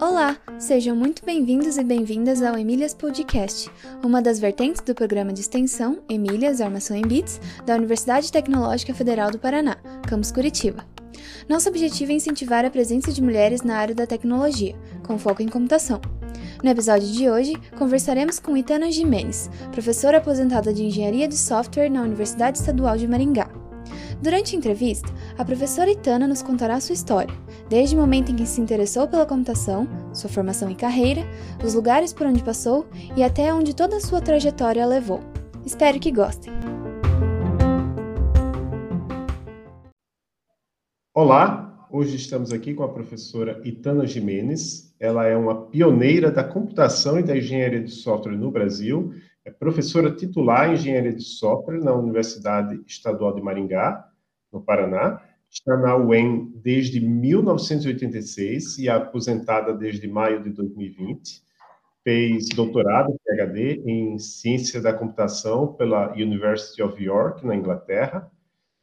Olá, sejam muito bem-vindos e bem-vindas ao Emílias Podcast, uma das vertentes do programa de extensão Emílias Armação em Bits da Universidade Tecnológica Federal do Paraná, campus Curitiba. Nosso objetivo é incentivar a presença de mulheres na área da tecnologia, com foco em computação. No episódio de hoje, conversaremos com Itana Jimenez, professora aposentada de Engenharia de Software na Universidade Estadual de Maringá. Durante a entrevista, a professora Itana nos contará sua história, desde o momento em que se interessou pela computação, sua formação e carreira, os lugares por onde passou e até onde toda a sua trajetória a levou. Espero que gostem! Olá, hoje estamos aqui com a professora Itana Jimenez. Ela é uma pioneira da computação e da engenharia de software no Brasil. É professora titular em engenharia de software na Universidade Estadual de Maringá no Paraná. Está na UEM desde 1986 e é aposentada desde maio de 2020. Fez doutorado, PhD, em Ciência da Computação pela University of York, na Inglaterra,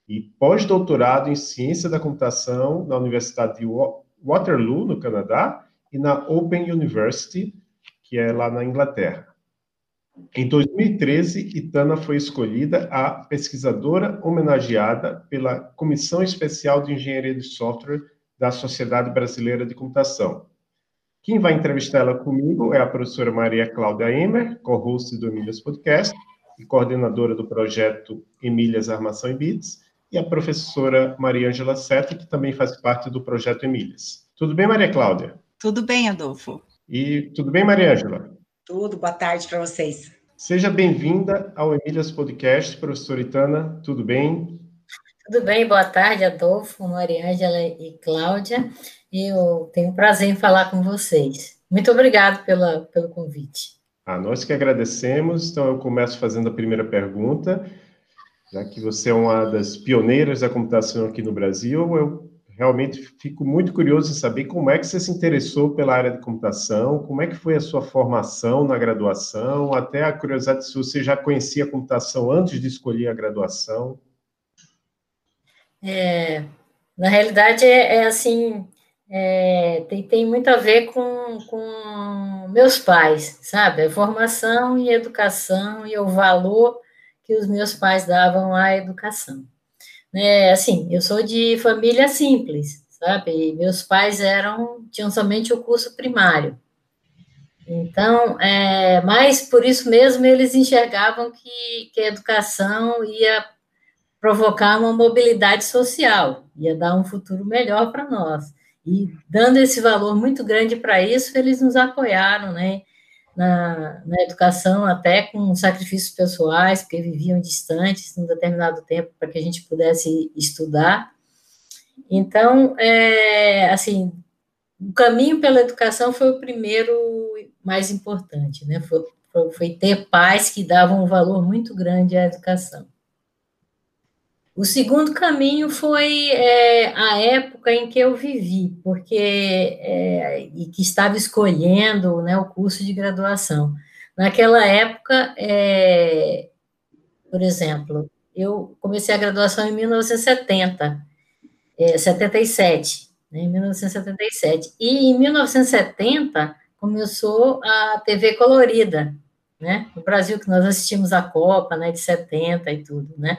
e pós-doutorado em Ciência da Computação na Universidade de Waterloo, no Canadá, e na Open University, que é lá na Inglaterra. Em 2013, Itana foi escolhida a pesquisadora homenageada pela Comissão Especial de Engenharia de Software da Sociedade Brasileira de Computação. Quem vai entrevistar ela comigo é a professora Maria Cláudia Emer, co-host do Emílias Podcast e coordenadora do projeto Emílias Armação e Bits, e a professora Maria Angela Seta, que também faz parte do projeto Emílias. Tudo bem, Maria Cláudia? Tudo bem, Adolfo. E tudo bem, Maria Angela? Tudo, boa tarde para vocês. Seja bem-vinda ao Emílias Podcast, professora Itana, tudo bem? Tudo bem, boa tarde, Adolfo, Mariângela e Cláudia. Eu tenho prazer em falar com vocês. Muito obrigado pela, pelo convite. Ah, nós que agradecemos. Então, eu começo fazendo a primeira pergunta. Já que você é uma das pioneiras da computação aqui no Brasil, eu realmente fico muito curioso em saber como é que você se interessou pela área de computação, como é que foi a sua formação na graduação, até a curiosidade se você já conhecia a computação antes de escolher a graduação. É, na realidade, é, é assim, é, tem, tem muito a ver com, com meus pais, sabe? A formação e educação e o valor que os meus pais davam à educação né, assim, eu sou de família simples, sabe? meus pais eram, tinham somente o curso primário. Então, é, mas por isso mesmo eles enxergavam que, que a educação ia provocar uma mobilidade social, ia dar um futuro melhor para nós. E dando esse valor muito grande para isso, eles nos apoiaram, né? Na, na educação, até com sacrifícios pessoais, porque viviam distantes em um determinado tempo para que a gente pudesse estudar. Então, é, assim, o caminho pela educação foi o primeiro mais importante, né? Foi, foi ter pais que davam um valor muito grande à educação. O segundo caminho foi é, a época em que eu vivi, porque é, e que estava escolhendo né, o curso de graduação. Naquela época, é, por exemplo, eu comecei a graduação em 1970, 77, é, né, em 1977. E em 1970 começou a TV colorida, né? No Brasil, que nós assistimos a Copa, né, de 70 e tudo, né?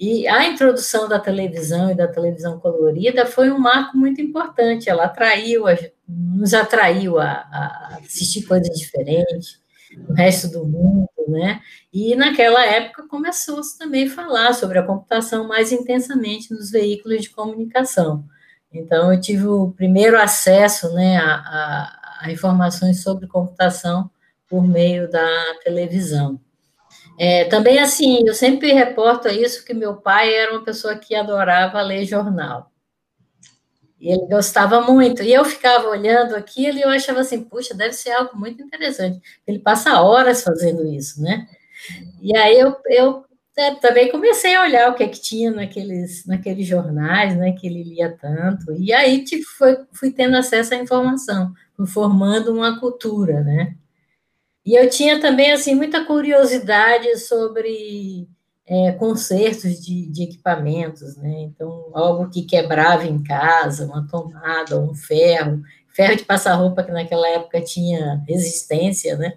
E a introdução da televisão e da televisão colorida foi um marco muito importante. Ela atraiu, nos atraiu a, a assistir coisas diferentes, o resto do mundo, né? E naquela época começou-se também a falar sobre a computação mais intensamente nos veículos de comunicação. Então, eu tive o primeiro acesso né, a, a, a informações sobre computação por meio da televisão. É, também, assim, eu sempre reporto isso que meu pai era uma pessoa que adorava ler jornal. E ele gostava muito. E eu ficava olhando aquilo e eu achava assim, puxa, deve ser algo muito interessante. Ele passa horas fazendo isso, né? E aí eu, eu é, também comecei a olhar o que, é que tinha naqueles, naqueles jornais, né, que ele lia tanto. E aí tipo, foi, fui tendo acesso à informação, formando uma cultura, né? E eu tinha também, assim, muita curiosidade sobre é, consertos de, de, equipamentos, né? Então, algo que quebrava em casa, uma tomada, um ferro, ferro de passar roupa que naquela época tinha resistência, né?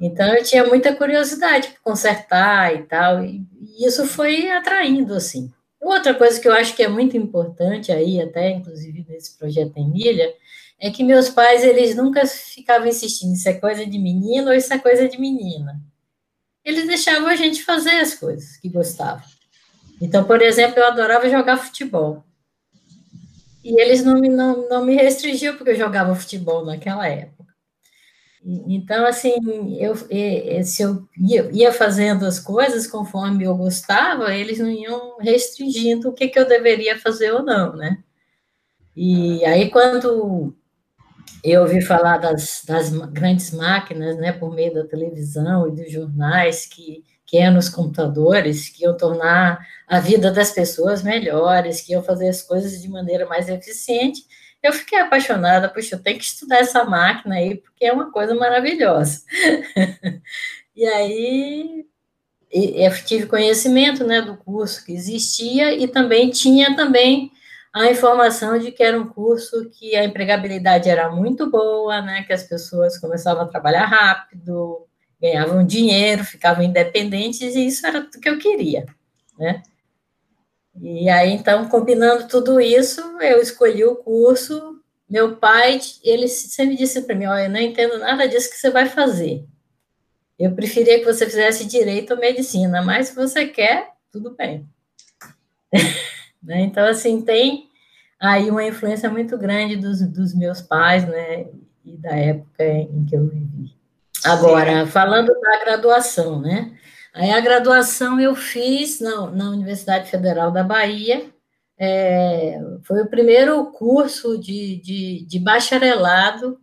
Então, eu tinha muita curiosidade para consertar e tal, e, e isso foi atraindo, assim. Outra coisa que eu acho que é muito importante aí, até inclusive nesse projeto Emília, é que meus pais, eles nunca ficavam insistindo, isso é coisa de menino ou isso é coisa de menina. Eles deixavam a gente fazer as coisas que gostavam. Então, por exemplo, eu adorava jogar futebol. E eles não me, não, não me restringiam porque eu jogava futebol naquela época. Então, assim, eu, se eu ia, fazendo as coisas conforme eu gostava, eles não iam restringindo o que, que eu deveria fazer ou não, né? E aí, quando eu ouvi falar das, das grandes máquinas, né, por meio da televisão e dos jornais, que, que eram os computadores, que iam tornar a vida das pessoas melhores, que iam fazer as coisas de maneira mais eficiente, eu fiquei apaixonada, puxa, eu tenho que estudar essa máquina aí, porque é uma coisa maravilhosa. e aí eu tive conhecimento né, do curso que existia e também tinha também a informação de que era um curso que a empregabilidade era muito boa, né, que as pessoas começavam a trabalhar rápido, ganhavam dinheiro, ficavam independentes, e isso era tudo que eu queria, né? E aí, então, combinando tudo isso, eu escolhi o curso. Meu pai, ele sempre disse para mim: Olha, eu não entendo nada disso que você vai fazer. Eu preferia que você fizesse direito ou medicina, mas se você quer, tudo bem. né? Então, assim, tem aí uma influência muito grande dos, dos meus pais, né? E da época em que eu vivi. Agora, falando da graduação, né? Aí a graduação eu fiz na, na Universidade Federal da Bahia, é, foi o primeiro curso de, de, de, bacharelado,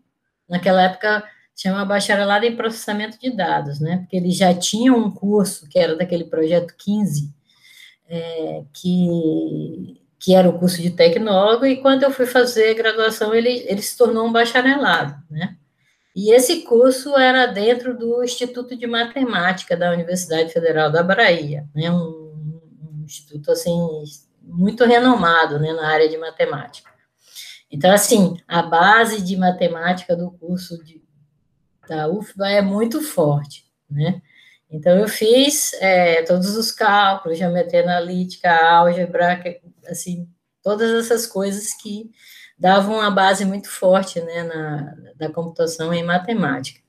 naquela época chama bacharelado em processamento de dados, né? Porque eles já tinham um curso que era daquele projeto 15, é, que, que era o curso de tecnólogo, e quando eu fui fazer graduação, ele, ele se tornou um bacharelado, né? E esse curso era dentro do Instituto de Matemática da Universidade Federal da Bahia, né, um, um instituto assim muito renomado, né, na área de matemática. Então, assim, a base de matemática do curso de, da UFBA é muito forte, né? Então, eu fiz é, todos os cálculos, geometria analítica, álgebra, assim, todas essas coisas que davam uma base muito forte né, na, da computação em matemática.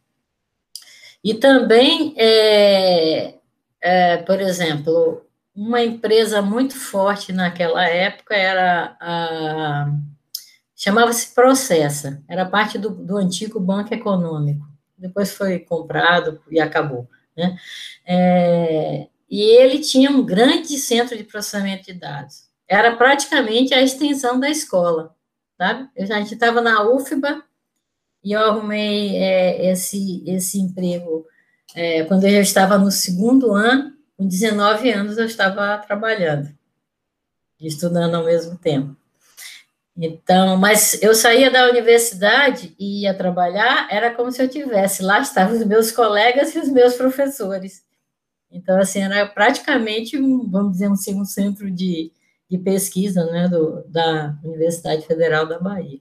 E também, é, é, por exemplo, uma empresa muito forte naquela época era a. chamava-se Processa, era parte do, do antigo Banco Econômico. Depois foi comprado e acabou. Né? É, e ele tinha um grande centro de processamento de dados. Era praticamente a extensão da escola sabe? Eu já estava na UFBA e eu arrumei é, esse, esse emprego é, quando eu já estava no segundo ano, com 19 anos eu estava trabalhando, estudando ao mesmo tempo. Então, mas eu saía da universidade e ia trabalhar, era como se eu tivesse, lá estavam os meus colegas e os meus professores. Então, assim, era praticamente, um, vamos dizer, um, um centro de, de pesquisa né, do, da Universidade Federal da Bahia.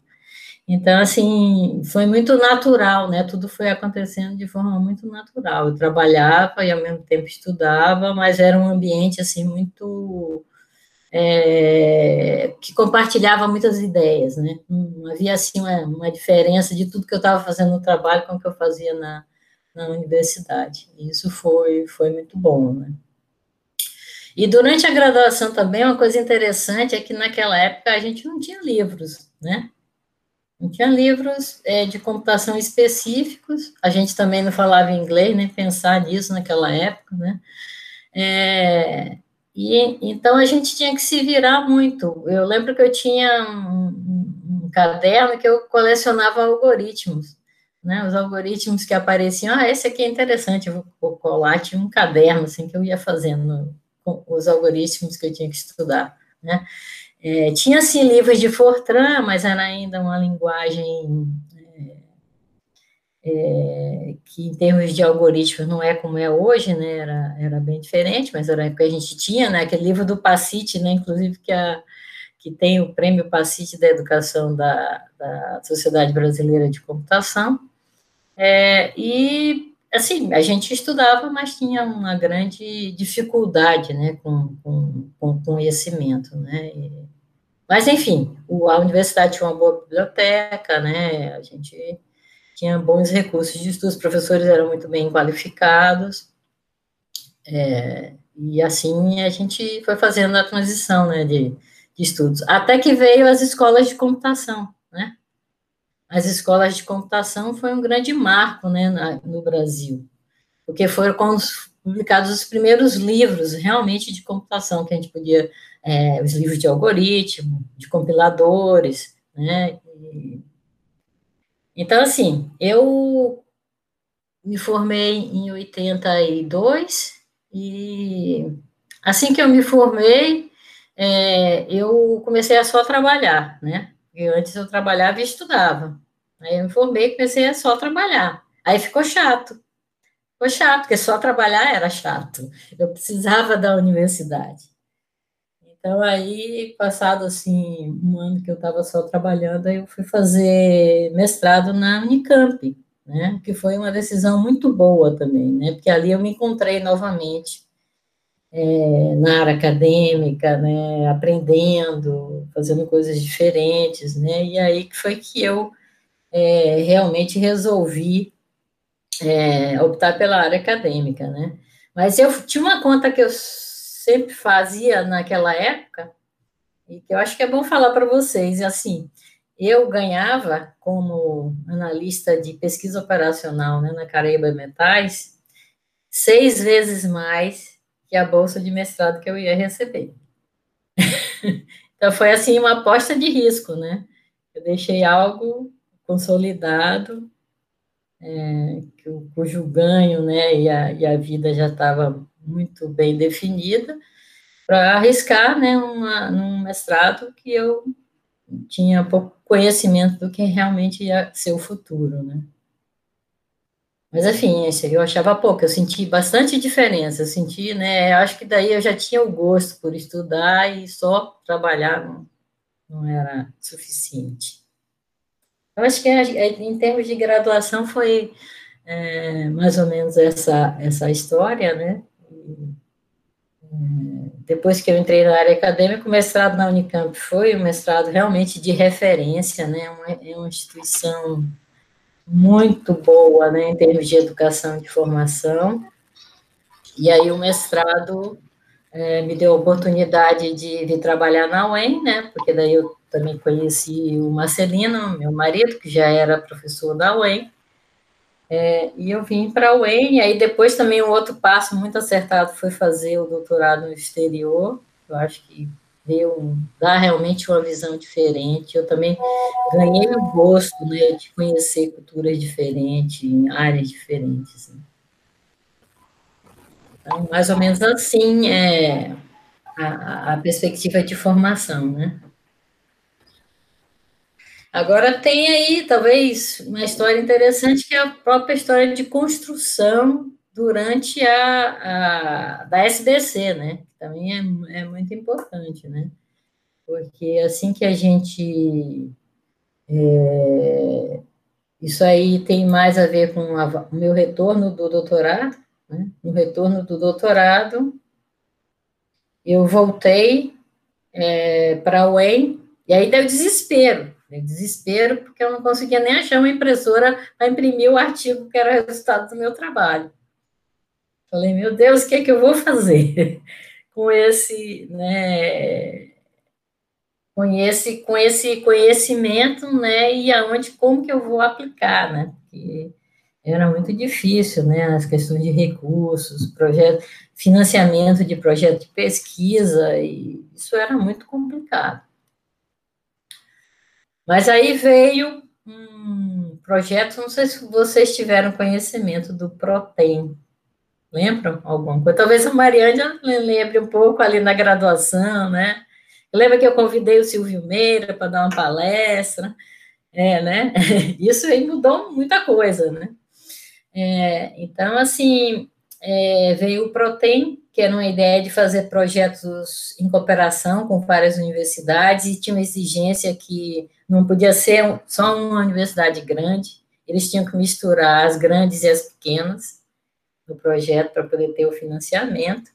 Então, assim, foi muito natural, né? Tudo foi acontecendo de forma muito natural. Eu trabalhava e ao mesmo tempo estudava, mas era um ambiente assim muito é, que compartilhava muitas ideias, né? Não havia assim uma, uma diferença de tudo que eu estava fazendo no trabalho com o que eu fazia na, na universidade. Isso foi foi muito bom, né? E durante a graduação também, uma coisa interessante é que naquela época a gente não tinha livros, né? Não tinha livros é, de computação específicos, a gente também não falava inglês, nem pensar nisso naquela época, né? É, e então a gente tinha que se virar muito. Eu lembro que eu tinha um, um, caderno que eu colecionava algoritmos, né? Os algoritmos que apareciam, ah, esse aqui é interessante, eu vou colar, tinha um caderno assim que eu ia fazendo com os algoritmos que eu tinha que estudar, né? É, tinha, sim, livros de Fortran, mas era ainda uma linguagem é, que em termos de algoritmos não é como é hoje, né, era, era bem diferente, mas era que a gente tinha, né, aquele livro do Pacite, né, inclusive que, a, que tem o prêmio Pacite da Educação da, da Sociedade Brasileira de Computação, é, e, assim, a gente estudava, mas tinha uma grande dificuldade, né, com, com, com conhecimento, né, e, mas, enfim, a universidade tinha uma boa biblioteca, né, a gente tinha bons recursos de estudo, os professores eram muito bem qualificados, é, e assim a gente foi fazendo a transição, né, de, de estudos, até que veio as escolas de computação, né, as escolas de computação foi um grande marco, né, na, no Brasil, porque foram publicados os primeiros livros, realmente, de computação, que a gente podia, é, os livros de algoritmo, de compiladores, né, e, então, assim, eu me formei em 82 e assim que eu me formei, é, eu comecei a só trabalhar, né? Antes eu trabalhava e estudava. Aí eu me formei e comecei a só trabalhar. Aí ficou chato. Ficou chato, porque só trabalhar era chato. Eu precisava da universidade. Então, aí, passado, assim, um ano que eu estava só trabalhando, eu fui fazer mestrado na Unicamp, né, que foi uma decisão muito boa também, né, porque ali eu me encontrei novamente é, na área acadêmica, né, aprendendo, fazendo coisas diferentes, né, e aí que foi que eu é, realmente resolvi é, optar pela área acadêmica, né, mas eu tinha uma conta que eu sempre fazia naquela época, e que eu acho que é bom falar para vocês, assim, eu ganhava como analista de pesquisa operacional né, na Caraíba Metais seis vezes mais que a bolsa de mestrado que eu ia receber. então foi assim uma aposta de risco, né? Eu deixei algo consolidado, é, cujo ganho, né, e a, e a vida já estava muito bem definida para arriscar né, uma, num mestrado que eu tinha pouco conhecimento do que realmente ia ser o futuro, né. Mas, enfim, eu achava pouco, eu senti bastante diferença, eu senti, né, acho que daí eu já tinha o gosto por estudar e só trabalhar não, não era suficiente. Eu acho que em termos de graduação foi é, mais ou menos essa, essa história, né, depois que eu entrei na área acadêmica, o mestrado na Unicamp foi um mestrado realmente de referência, né, é uma instituição muito boa, né, em termos de educação e de formação, e aí o mestrado é, me deu a oportunidade de vir trabalhar na UEM, né, porque daí eu também conheci o Marcelino, meu marido, que já era professor da UEM, é, e eu vim para a UEM, aí depois também um outro passo muito acertado foi fazer o doutorado no exterior, eu acho que deu, dá realmente uma visão diferente, eu também ganhei o gosto né, de conhecer culturas diferentes, em áreas diferentes. Né. Então, mais ou menos assim é a, a perspectiva de formação, né? Agora tem aí, talvez, uma história interessante, que é a própria história de construção durante a, a da SBC, né? Também é, é muito importante, né? Porque assim que a gente... É, isso aí tem mais a ver com o meu retorno do doutorado, né? No retorno do doutorado, eu voltei é, para a UEM, e aí deu desespero, desespero, porque eu não conseguia nem achar uma impressora para imprimir o artigo que era o resultado do meu trabalho. Falei, meu Deus, o que é que eu vou fazer com esse, né, com esse, com esse conhecimento, né, e aonde, como que eu vou aplicar, né, porque era muito difícil, né, as questões de recursos, projeto, financiamento de projeto de pesquisa, e isso era muito complicado. Mas aí veio um projeto, não sei se vocês tiveram conhecimento do Protem. Lembram alguma coisa? Talvez a Mariana lembre um pouco ali na graduação, né? Lembra que eu convidei o Silvio Meira para dar uma palestra? É, né? Isso aí mudou muita coisa, né? É, então, assim, é, veio o Protem, que era uma ideia de fazer projetos em cooperação com várias universidades, e tinha uma exigência que não podia ser só uma universidade grande, eles tinham que misturar as grandes e as pequenas no projeto para poder ter o financiamento.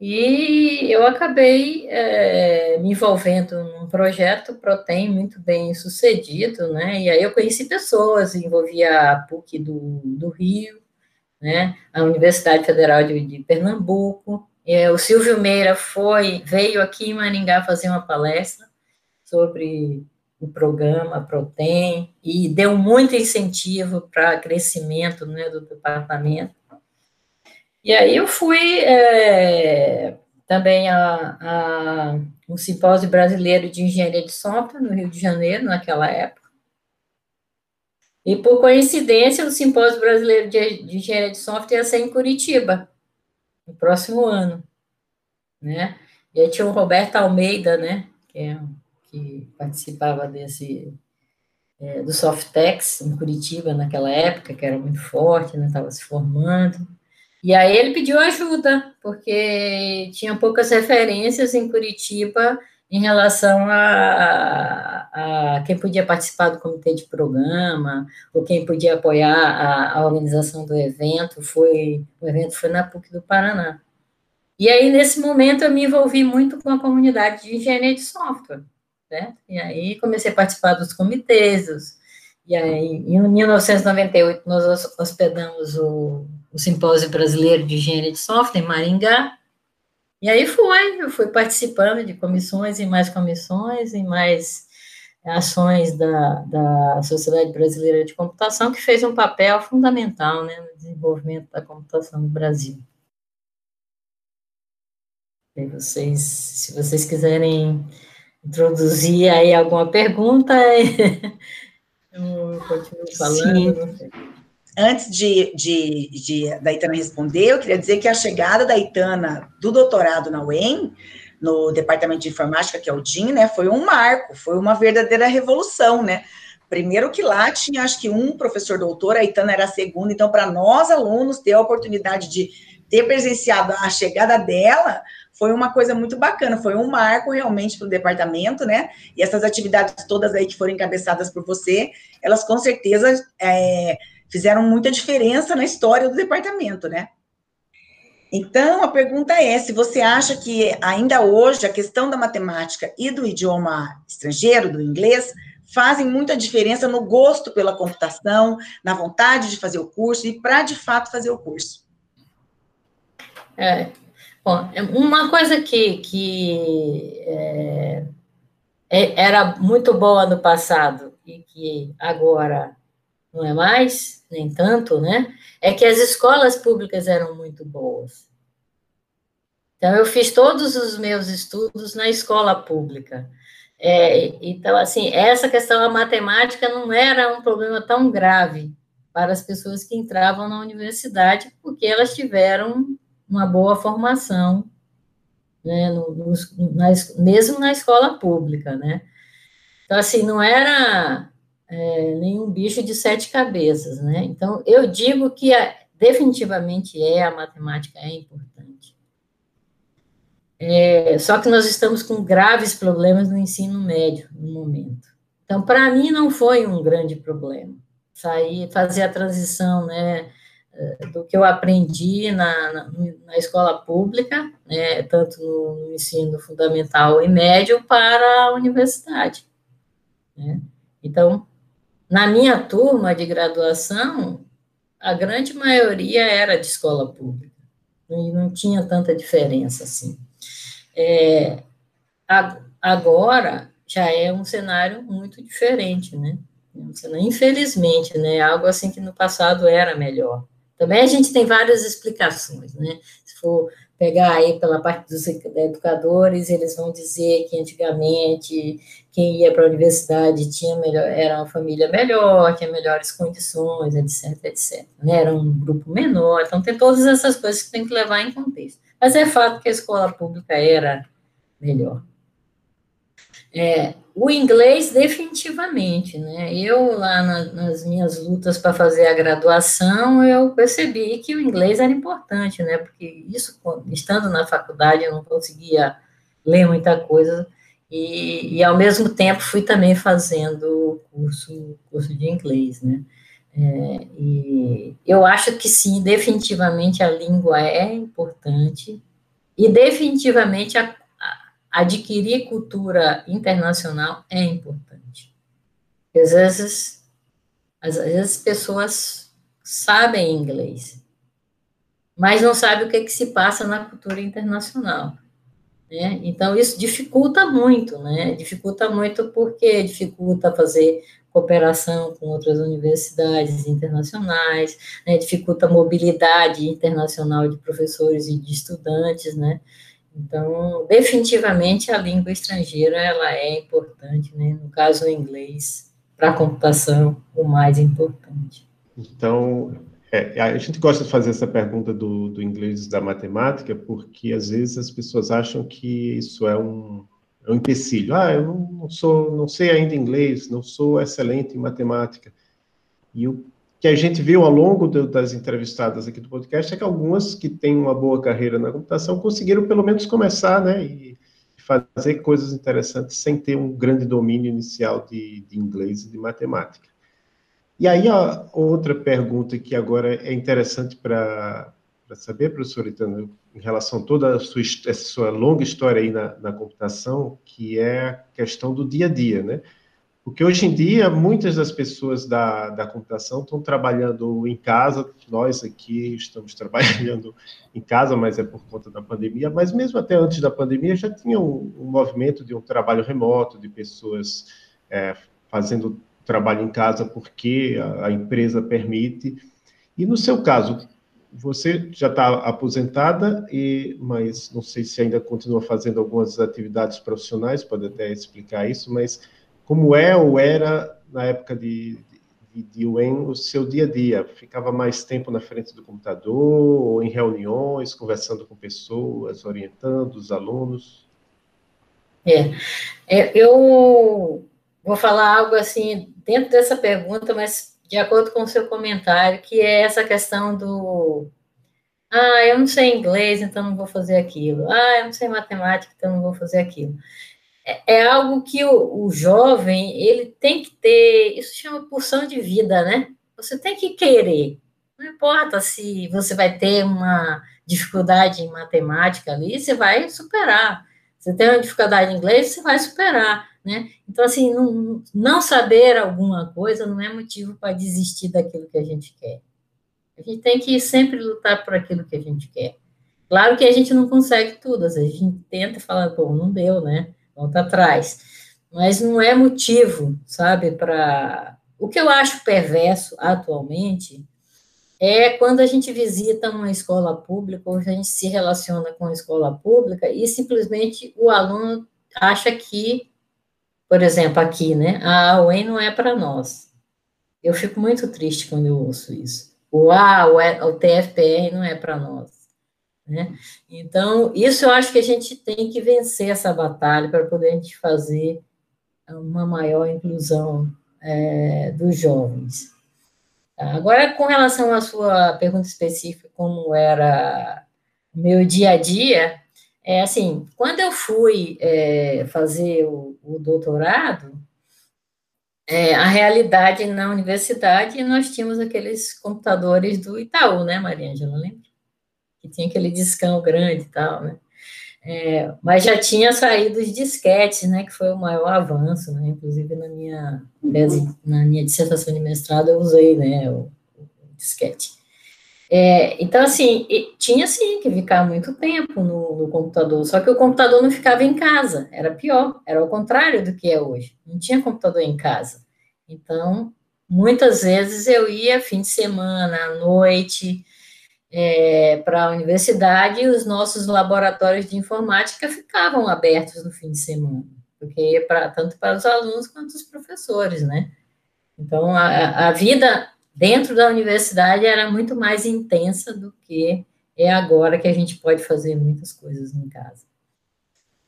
E eu acabei é, me envolvendo num projeto Protem muito bem sucedido, né? E aí eu conheci pessoas, envolvia a PUC do, do Rio, né? A Universidade Federal de, de Pernambuco. E, o Silvio Meira foi, veio aqui em Maringá fazer uma palestra sobre o programa Protem e deu muito incentivo para crescimento né, do departamento. E aí eu fui é, também a, a, um simpósio brasileiro de engenharia de software no Rio de Janeiro, naquela época. E por coincidência, o simpósio brasileiro de, engenharia de software ia ser em Curitiba, no próximo ano. Né? E aí tinha o Roberto Almeida, né, que, é, que participava desse é, do Softex em Curitiba naquela época, que era muito forte, estava né, se formando. E aí ele pediu ajuda, porque tinha poucas referências em Curitiba em relação a, a, quem podia participar do comitê de programa, ou quem podia apoiar a, a, organização do evento, foi, o evento foi na PUC do Paraná. E aí, nesse momento, eu me envolvi muito com a comunidade de engenharia de software, né? E aí comecei a participar dos comitês, dos, e aí, em 1998, nós hospedamos o o Simpósio Brasileiro de Engenharia de Software, em Maringá. E aí foi, eu fui participando de comissões e mais comissões e mais ações da, da Sociedade Brasileira de Computação, que fez um papel fundamental né, no desenvolvimento da computação no Brasil. E vocês, se vocês quiserem introduzir aí alguma pergunta, eu continuo falando. Sim antes de, de, de, da Itana responder, eu queria dizer que a chegada da Itana do doutorado na UEM, no Departamento de Informática, que é o DIN, né, foi um marco, foi uma verdadeira revolução, né? Primeiro que lá tinha, acho que um professor doutor, a Itana era a segunda, então, para nós, alunos, ter a oportunidade de ter presenciado a chegada dela, foi uma coisa muito bacana, foi um marco realmente para o departamento, né? E essas atividades todas aí que foram encabeçadas por você, elas com certeza é, fizeram muita diferença na história do departamento, né? Então, a pergunta é: se você acha que ainda hoje a questão da matemática e do idioma estrangeiro, do inglês, fazem muita diferença no gosto pela computação, na vontade de fazer o curso e para de fato fazer o curso. É, bom, é uma coisa que, que é, é, era muito boa no passado e que agora não é mais, nem tanto, né? É que as escolas públicas eram muito boas. Então, eu fiz todos os meus estudos na escola pública. É, então, assim, essa questão da matemática não era um problema tão grave para as pessoas que entravam na universidade, porque elas tiveram uma boa formação, né, no, no, na, mesmo na escola pública, né? Então, assim, não era é, nenhum bicho de sete cabeças, né? Então, eu digo que a, definitivamente é, a matemática é importante. É, só que nós estamos com graves problemas no ensino médio no momento. Então, para mim, não foi um grande problema sair, fazer a transição, né, do que eu aprendi na, na, na escola pública, né, tanto no, no, ensino fundamental e médio, para a universidade. Né? Então, na minha turma de graduação, a grande maioria era de escola pública, e não tinha tanta diferença assim. É, agora já é um cenário muito diferente, né? Infelizmente, né? Algo assim que no passado era melhor. Também a gente tem várias explicações, né? Se for pegar aí pela parte dos educadores, eles vão dizer que antigamente quem ia para a universidade tinha melhor, era uma família melhor, tinha melhores condições, etc, etc. Né? Era um grupo menor, então tem todas essas coisas que tem que levar em contexto. Mas é fato que a escola pública era melhor. É, o inglês, definitivamente, né? Eu, lá na, nas minhas lutas para fazer a graduação, eu percebi que o inglês era importante, né? Porque isso, estando na faculdade, eu não conseguia ler muita coisa, e, e ao mesmo tempo fui também fazendo curso, curso de inglês, né? É, e eu acho que sim, definitivamente a língua é importante, e definitivamente a adquirir cultura internacional é importante. Às vezes, às vezes as pessoas sabem inglês, mas não sabem o que, é que se passa na cultura internacional. Né? Então, isso dificulta muito, né? Dificulta muito porque dificulta fazer cooperação com outras universidades internacionais, né? dificulta a mobilidade internacional de professores e de estudantes, né? Então, definitivamente a língua estrangeira ela é importante, né? No caso o inglês, para a computação, o mais importante. Então, é, a gente gosta de fazer essa pergunta do, do inglês da matemática, porque às vezes as pessoas acham que isso é um, é um empecilho. Ah, eu não, sou, não sei ainda inglês, não sou excelente em matemática. E o que a gente viu ao longo do, das entrevistadas aqui do podcast é que algumas que têm uma boa carreira na computação conseguiram pelo menos começar, né, e fazer coisas interessantes sem ter um grande domínio inicial de, de inglês e de matemática. E aí a outra pergunta que agora é interessante para saber, professor Itano, em relação a toda a sua, sua longa história aí na, na computação, que é a questão do dia a dia, né? Porque hoje em dia, muitas das pessoas da, da computação estão trabalhando em casa, nós aqui estamos trabalhando em casa, mas é por conta da pandemia, mas mesmo até antes da pandemia já tinha um, um movimento de um trabalho remoto, de pessoas é, fazendo trabalho em casa porque a, a empresa permite. E no seu caso, você já está aposentada, e, mas não sei se ainda continua fazendo algumas atividades profissionais, pode até explicar isso, mas como é ou era na época de, de, de UEM o seu dia a dia? Ficava mais tempo na frente do computador, ou em reuniões, conversando com pessoas, orientando os alunos? É, é eu vou falar algo assim, dentro dessa pergunta, mas de acordo com o seu comentário, que é essa questão do ah, eu não sei inglês, então não vou fazer aquilo. Ah, eu não sei matemática, então não vou fazer aquilo é, é algo que o, o, jovem ele tem que ter, isso chama pulsão de vida, né? Você tem que querer. Não importa se você vai ter uma dificuldade em matemática ali, você vai superar. Você tem uma dificuldade em inglês, você vai superar, né? Então, assim, não, não saber alguma coisa não é motivo para desistir daquilo que a gente quer. A gente tem que sempre lutar por aquilo que a gente quer. Claro que a gente não consegue tudo, às vezes a gente tenta falar, pô, não deu, né? volta atrás. Mas não é motivo, sabe, para. O que eu acho perverso atualmente é quando a gente visita uma escola pública ou a gente se relaciona com a escola pública e simplesmente o aluno acha que, por exemplo, aqui, né, a UEM não é para nós. Eu fico muito triste quando eu ouço isso. O A, o TFPR não é para nós. Né? Então, isso eu acho que a gente tem que vencer essa batalha para poder a gente fazer uma maior inclusão é, dos jovens. Tá? Agora, com relação à sua pergunta específica, como era o meu dia a dia, é assim, quando eu fui é, fazer o, o doutorado, é, a realidade na universidade, nós tínhamos aqueles computadores do Itaú, né, Maria Angela, lembra? que tinha aquele discão grande e tal, né? É, mas já tinha saído os disquetes, né, que foi o maior avanço, né, inclusive na minha, na minha dissertação de mestrado eu usei, né, o, o disquete. É, então, assim, tinha sim que ficar muito tempo no, no, computador, só que o computador não ficava em casa, era pior, era o contrário do que é hoje, não tinha computador em casa. Então, muitas vezes eu ia fim de semana, à noite, é, para a universidade e os nossos laboratórios de informática ficavam abertos no fim de semana, porque para tanto para os alunos quanto os professores, né? Então a, a vida dentro da universidade era muito mais intensa do que é agora que a gente pode fazer muitas coisas em casa.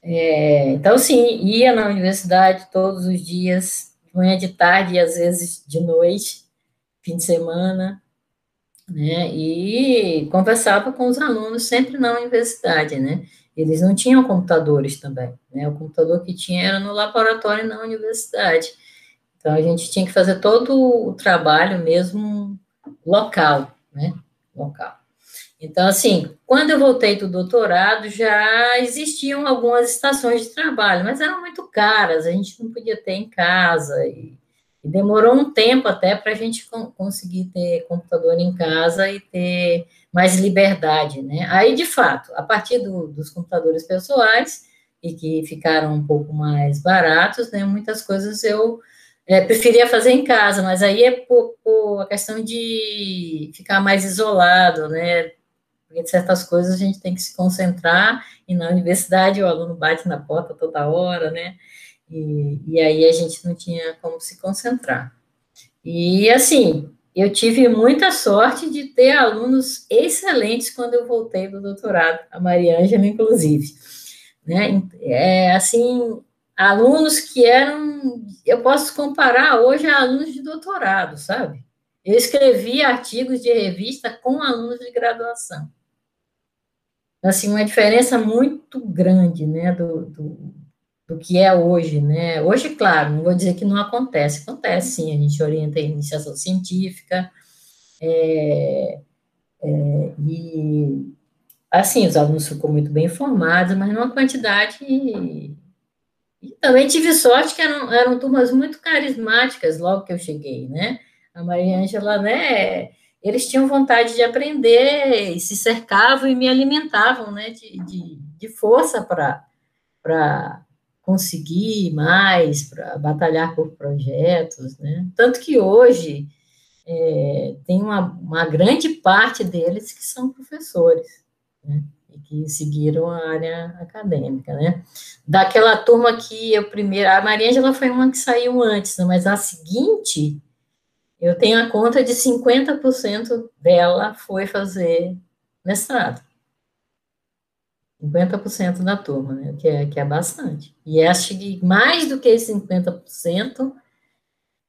É, então, sim, ia na universidade todos os dias, manhã, de tarde e às vezes de noite, fim de semana, né? E conversava com os alunos sempre na universidade, né? Eles não tinham computadores também, né? O computador que tinha era no laboratório na universidade. Então a gente tinha que fazer todo o trabalho mesmo local, né? Local. Então, assim, quando eu voltei do doutorado, já existiam algumas estações de trabalho, mas eram muito caras, a gente não podia ter em casa, e e demorou um tempo até para a gente conseguir ter computador em casa e ter mais liberdade, né? Aí, de fato, a partir do, dos computadores pessoais, e que ficaram um pouco mais baratos, né? Muitas coisas eu é, preferia fazer em casa, mas aí é a questão de ficar mais isolado, né? Porque certas coisas a gente tem que se concentrar, e na universidade o aluno bate na porta toda hora, né? E, e aí a gente não tinha como se concentrar. E assim, eu tive muita sorte de ter alunos excelentes quando eu voltei do doutorado, a Maria Ângela, inclusive. Né? É, assim, alunos que eram, eu posso comparar hoje a alunos de doutorado, sabe? Eu escrevi artigos de revista com alunos de graduação. Assim, uma diferença muito grande, né, do, do do que é hoje, né? Hoje, claro, não vou dizer que não acontece, acontece sim, a gente orienta em iniciação científica, é, é, e, assim, os alunos ficam muito bem informados, mas numa quantidade... E, e também tive sorte que eram, eram turmas muito carismáticas logo que eu cheguei, né? A Maria Ângela, né, eles tinham vontade de aprender e se cercavam e me alimentavam, né, de, de, de força para conseguir mais, para batalhar por projetos, né? Tanto que hoje é, tem uma, uma grande parte deles que são professores, né? Que seguiram a área acadêmica, né? Daquela turma que eu primeiro, a Maria Angela foi uma que saiu antes, né? mas a seguinte, eu tenho a conta de 50% dela foi fazer mestrado. 50% da turma, né? Que é, que é bastante. E acho que mais do que 50%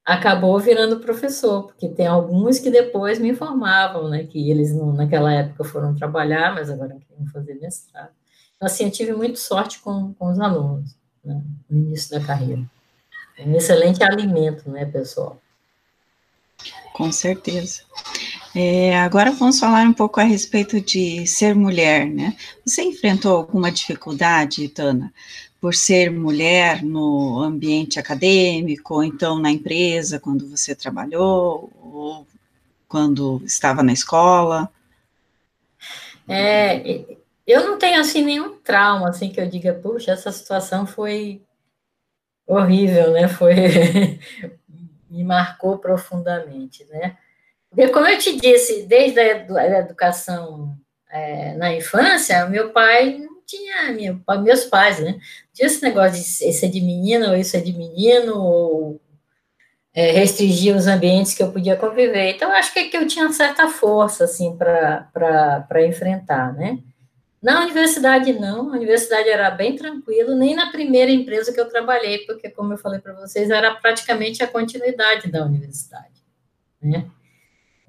acabou virando professor, porque tem alguns que depois me informavam, né? Que eles não, naquela época foram trabalhar, mas agora queriam fazer mestrado. Então, assim, eu tive muito sorte com, com os alunos né, no início da carreira. É um excelente alimento, né, pessoal? Com certeza. É, agora vamos falar um pouco a respeito de ser mulher, né? Você enfrentou alguma dificuldade, Tana, por ser mulher no ambiente acadêmico, ou então na empresa, quando você trabalhou, ou quando estava na escola? É, eu não tenho, assim, nenhum trauma, assim, que eu diga, puxa, essa situação foi horrível, né? Foi... me marcou profundamente, né? Porque, como eu te disse, desde a educação é, na infância, meu pai não tinha, meu, meus pais, né? Esse negócio de isso é de menina, ou isso é de menino, ou é, restringir os ambientes que eu podia conviver. Então, acho que, que eu tinha certa força, assim, para enfrentar, né? Na universidade, não. A universidade era bem tranquilo, nem na primeira empresa que eu trabalhei, porque, como eu falei para vocês, era praticamente a continuidade da universidade, né?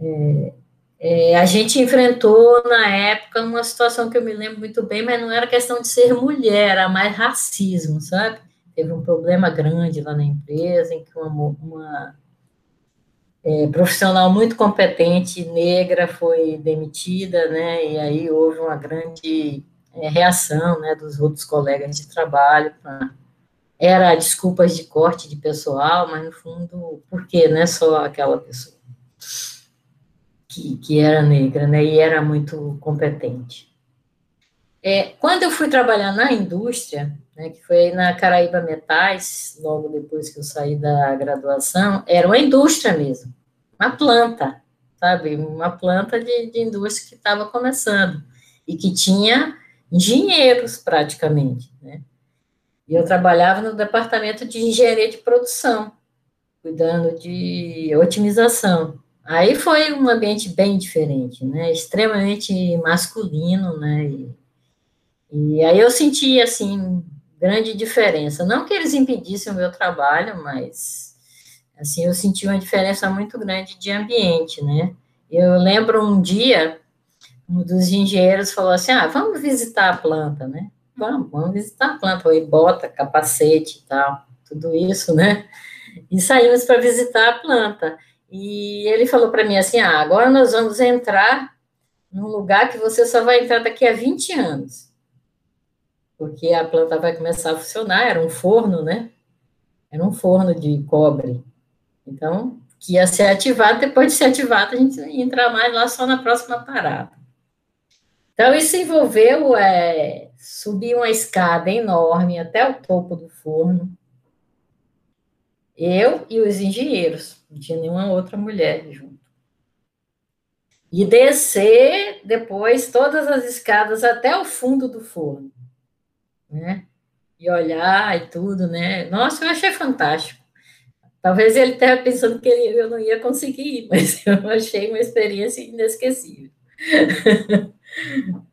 É, é, a gente enfrentou, na época, uma situação que eu me lembro muito bem, mas não era questão de ser mulher, era mais racismo, sabe? Teve um problema grande lá na empresa, em que uma, uma é, profissional muito competente, negra, foi demitida, né? E aí houve uma grande é, reação, né, dos outros colegas de trabalho. Pra, era desculpas de corte de pessoal, mas no fundo, por que, né? Só aquela pessoa que, que era negra, né, e era muito competente. É, quando eu fui trabalhar na indústria, né, que foi na Caraíba Metais, logo depois que eu saí da graduação, era uma indústria mesmo, uma planta, sabe, uma planta de, de indústria que estava começando, e que tinha engenheiros praticamente, né, e eu trabalhava no departamento de engenharia de produção, cuidando de otimização. Aí foi um ambiente bem diferente, né? Extremamente masculino, né? E, e aí eu senti, assim, grande diferença. Não que eles impedissem o meu trabalho, mas assim eu senti uma diferença muito grande de ambiente, né? Eu lembro um dia um dos engenheiros falou assim: "Ah, vamos visitar a planta, né? Vamos, vamos visitar a planta, aí bota capacete e tal, tudo isso, né? E saímos para visitar a planta. E ele falou para mim assim: "Ah, agora nós vamos entrar num lugar que você só vai entrar daqui a 20 anos. Porque a planta vai começar a funcionar, era um forno, né? Era um forno de cobre. Então, que ia ser ativado, depois de ser ativado, a gente ia entrar mais lá só na próxima parada. Então, isso envolveu é, subir uma escada enorme até o topo do forno. Eu e os engenheiros, não tinha nenhuma outra mulher junto. E descer depois todas as escadas até o fundo do forno, né? E olhar e tudo, né? Nossa, eu achei fantástico. Talvez ele esteja pensando que eu não ia conseguir, mas eu achei uma experiência inesquecível.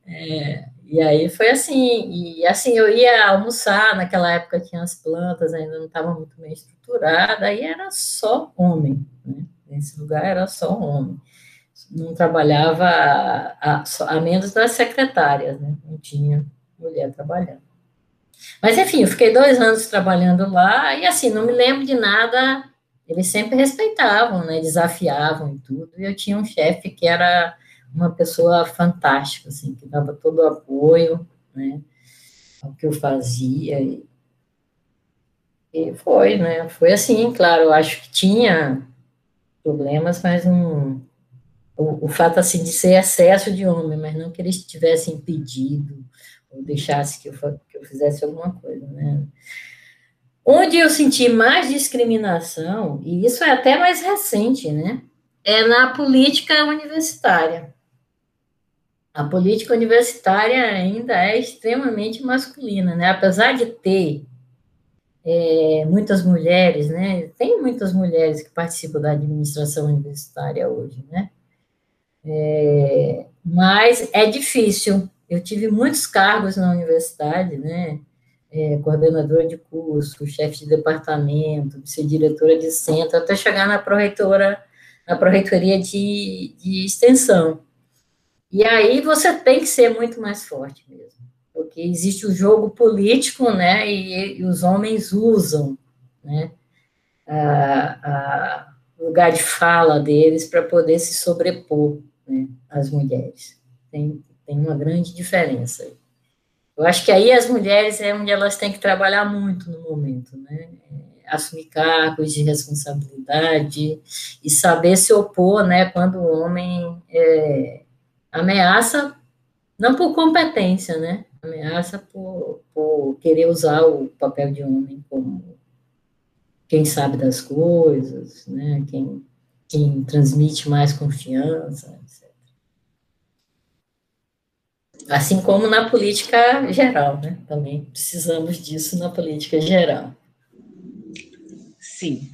é, e aí foi assim, e assim, eu ia almoçar, naquela época tinha as plantas, ainda não estava muito bem estruturada, aí era só homem, né? Nesse lugar era só homem não trabalhava a, a, menos das secretárias, né? Não tinha mulher trabalhando. Mas, enfim, eu fiquei dois anos trabalhando lá e, assim, não me lembro de nada. Eles sempre respeitavam, né? Desafiavam e tudo. E eu tinha um chefe que era uma pessoa fantástica, assim, que dava todo o apoio, né? Ao que eu fazia. E, e foi, né? Foi assim, claro, eu acho que tinha problemas, mas não o, o fato assim de ser excesso de homem, mas não que eles tivessem impedido ou deixasse que eu, que eu fizesse alguma coisa, né? Onde eu senti mais discriminação, e isso é até mais recente, né? É na política universitária. A política universitária ainda é extremamente masculina, né? Apesar de ter é, muitas mulheres, né? Tem muitas mulheres que participam da administração universitária hoje, né? É, mas é difícil. Eu tive muitos cargos na universidade, né? É, coordenadora de curso, chefe de departamento, vice-diretora de centro, até chegar na proreitora, na proreitoria de, de extensão. E aí você tem que ser muito mais forte mesmo, porque existe o jogo político, né? E, e os homens usam, né? A, a lugar de fala deles para poder se sobrepor né, as mulheres. Tem, tem uma grande diferença. Eu acho que aí as mulheres é onde elas têm que trabalhar muito no momento, né? É, assumir cargos de responsabilidade e saber se opor, né, quando o homem é, ameaça, não por competência, né? Ameaça por, por querer usar o papel de homem como quem sabe das coisas, né? Quem quem transmite mais confiança, etc. Assim como na política geral, né? Também precisamos disso na política geral. Sim.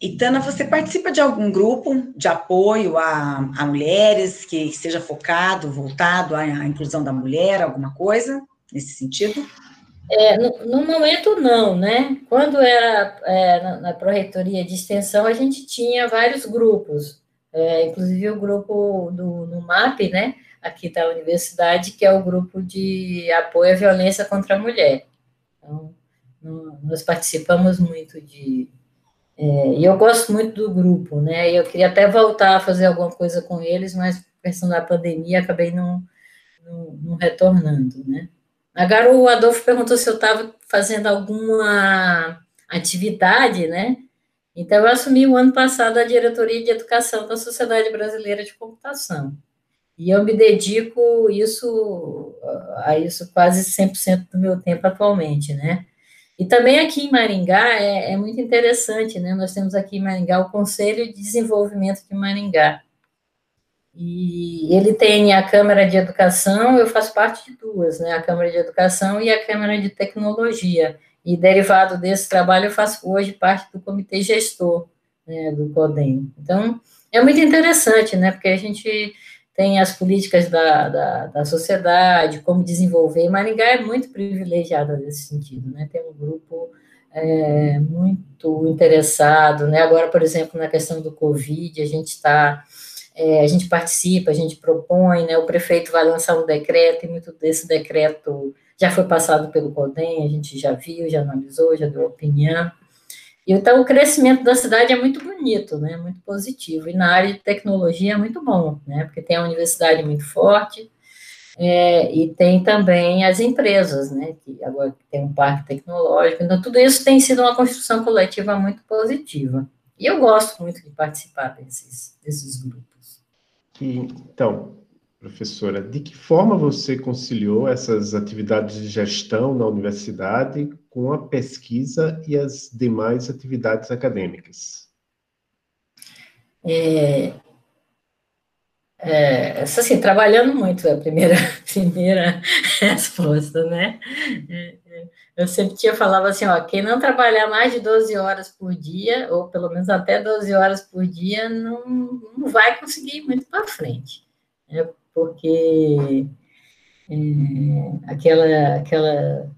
E, Tana, você participa de algum grupo de apoio a, a mulheres que seja focado, voltado à, à inclusão da mulher, alguma coisa nesse sentido? É, no, no, momento, não, né? Quando era é, na, na Proreitoria de Extensão, a gente tinha vários grupos, é, inclusive o grupo do, MAP, né? Aqui da universidade, que é o grupo de apoio à violência contra a mulher. Então, nós participamos muito de. É, e eu gosto muito do grupo, né? Eu queria até voltar a fazer alguma coisa com eles, mas, questão da pandemia, acabei não, não, não retornando, né? Agora o Adolfo perguntou se eu estava fazendo alguma atividade, né? Então, eu assumi o ano passado a diretoria de educação da Sociedade Brasileira de Computação. E eu me dedico isso, a isso quase 100% do meu tempo atualmente, né? E também aqui em Maringá é, é, muito interessante, né? Nós temos aqui em Maringá o Conselho de Desenvolvimento de Maringá. E ele tem a Câmara de Educação, eu faço parte de duas, né? A Câmara de Educação e a Câmara de Tecnologia. E derivado desse trabalho, eu faço hoje parte do comitê gestor né, do CODEM. Então, é muito interessante, né? Porque a gente tem as políticas da, da, da, sociedade, como desenvolver. Maringá é muito privilegiada nesse sentido, né? Tem um grupo é, muito interessado, né? Agora, por exemplo, na questão do Covid, a gente está, é, a gente participa, a gente propõe, né? O prefeito vai lançar um decreto, e muito desse decreto já foi passado pelo CODEM, a gente já viu, já analisou, já deu opinião. Então, o crescimento da cidade é muito bonito, né, muito positivo, e na área de tecnologia é muito bom, né, porque tem a universidade muito forte, é, e tem também as empresas, né, que agora tem um parque tecnológico, então tudo isso tem sido uma construção coletiva muito positiva. E eu gosto muito de participar desses, desses grupos. Então, professora, de que forma você conciliou essas atividades de gestão na universidade com a pesquisa e as demais atividades acadêmicas? É, é, assim, trabalhando muito é a primeira, primeira resposta, né? É, é, eu sempre tinha falava assim, ó, quem não trabalhar mais de 12 horas por dia, ou pelo menos até 12 horas por dia, não, não vai conseguir ir muito para frente. Né? Porque é, aquela, aquela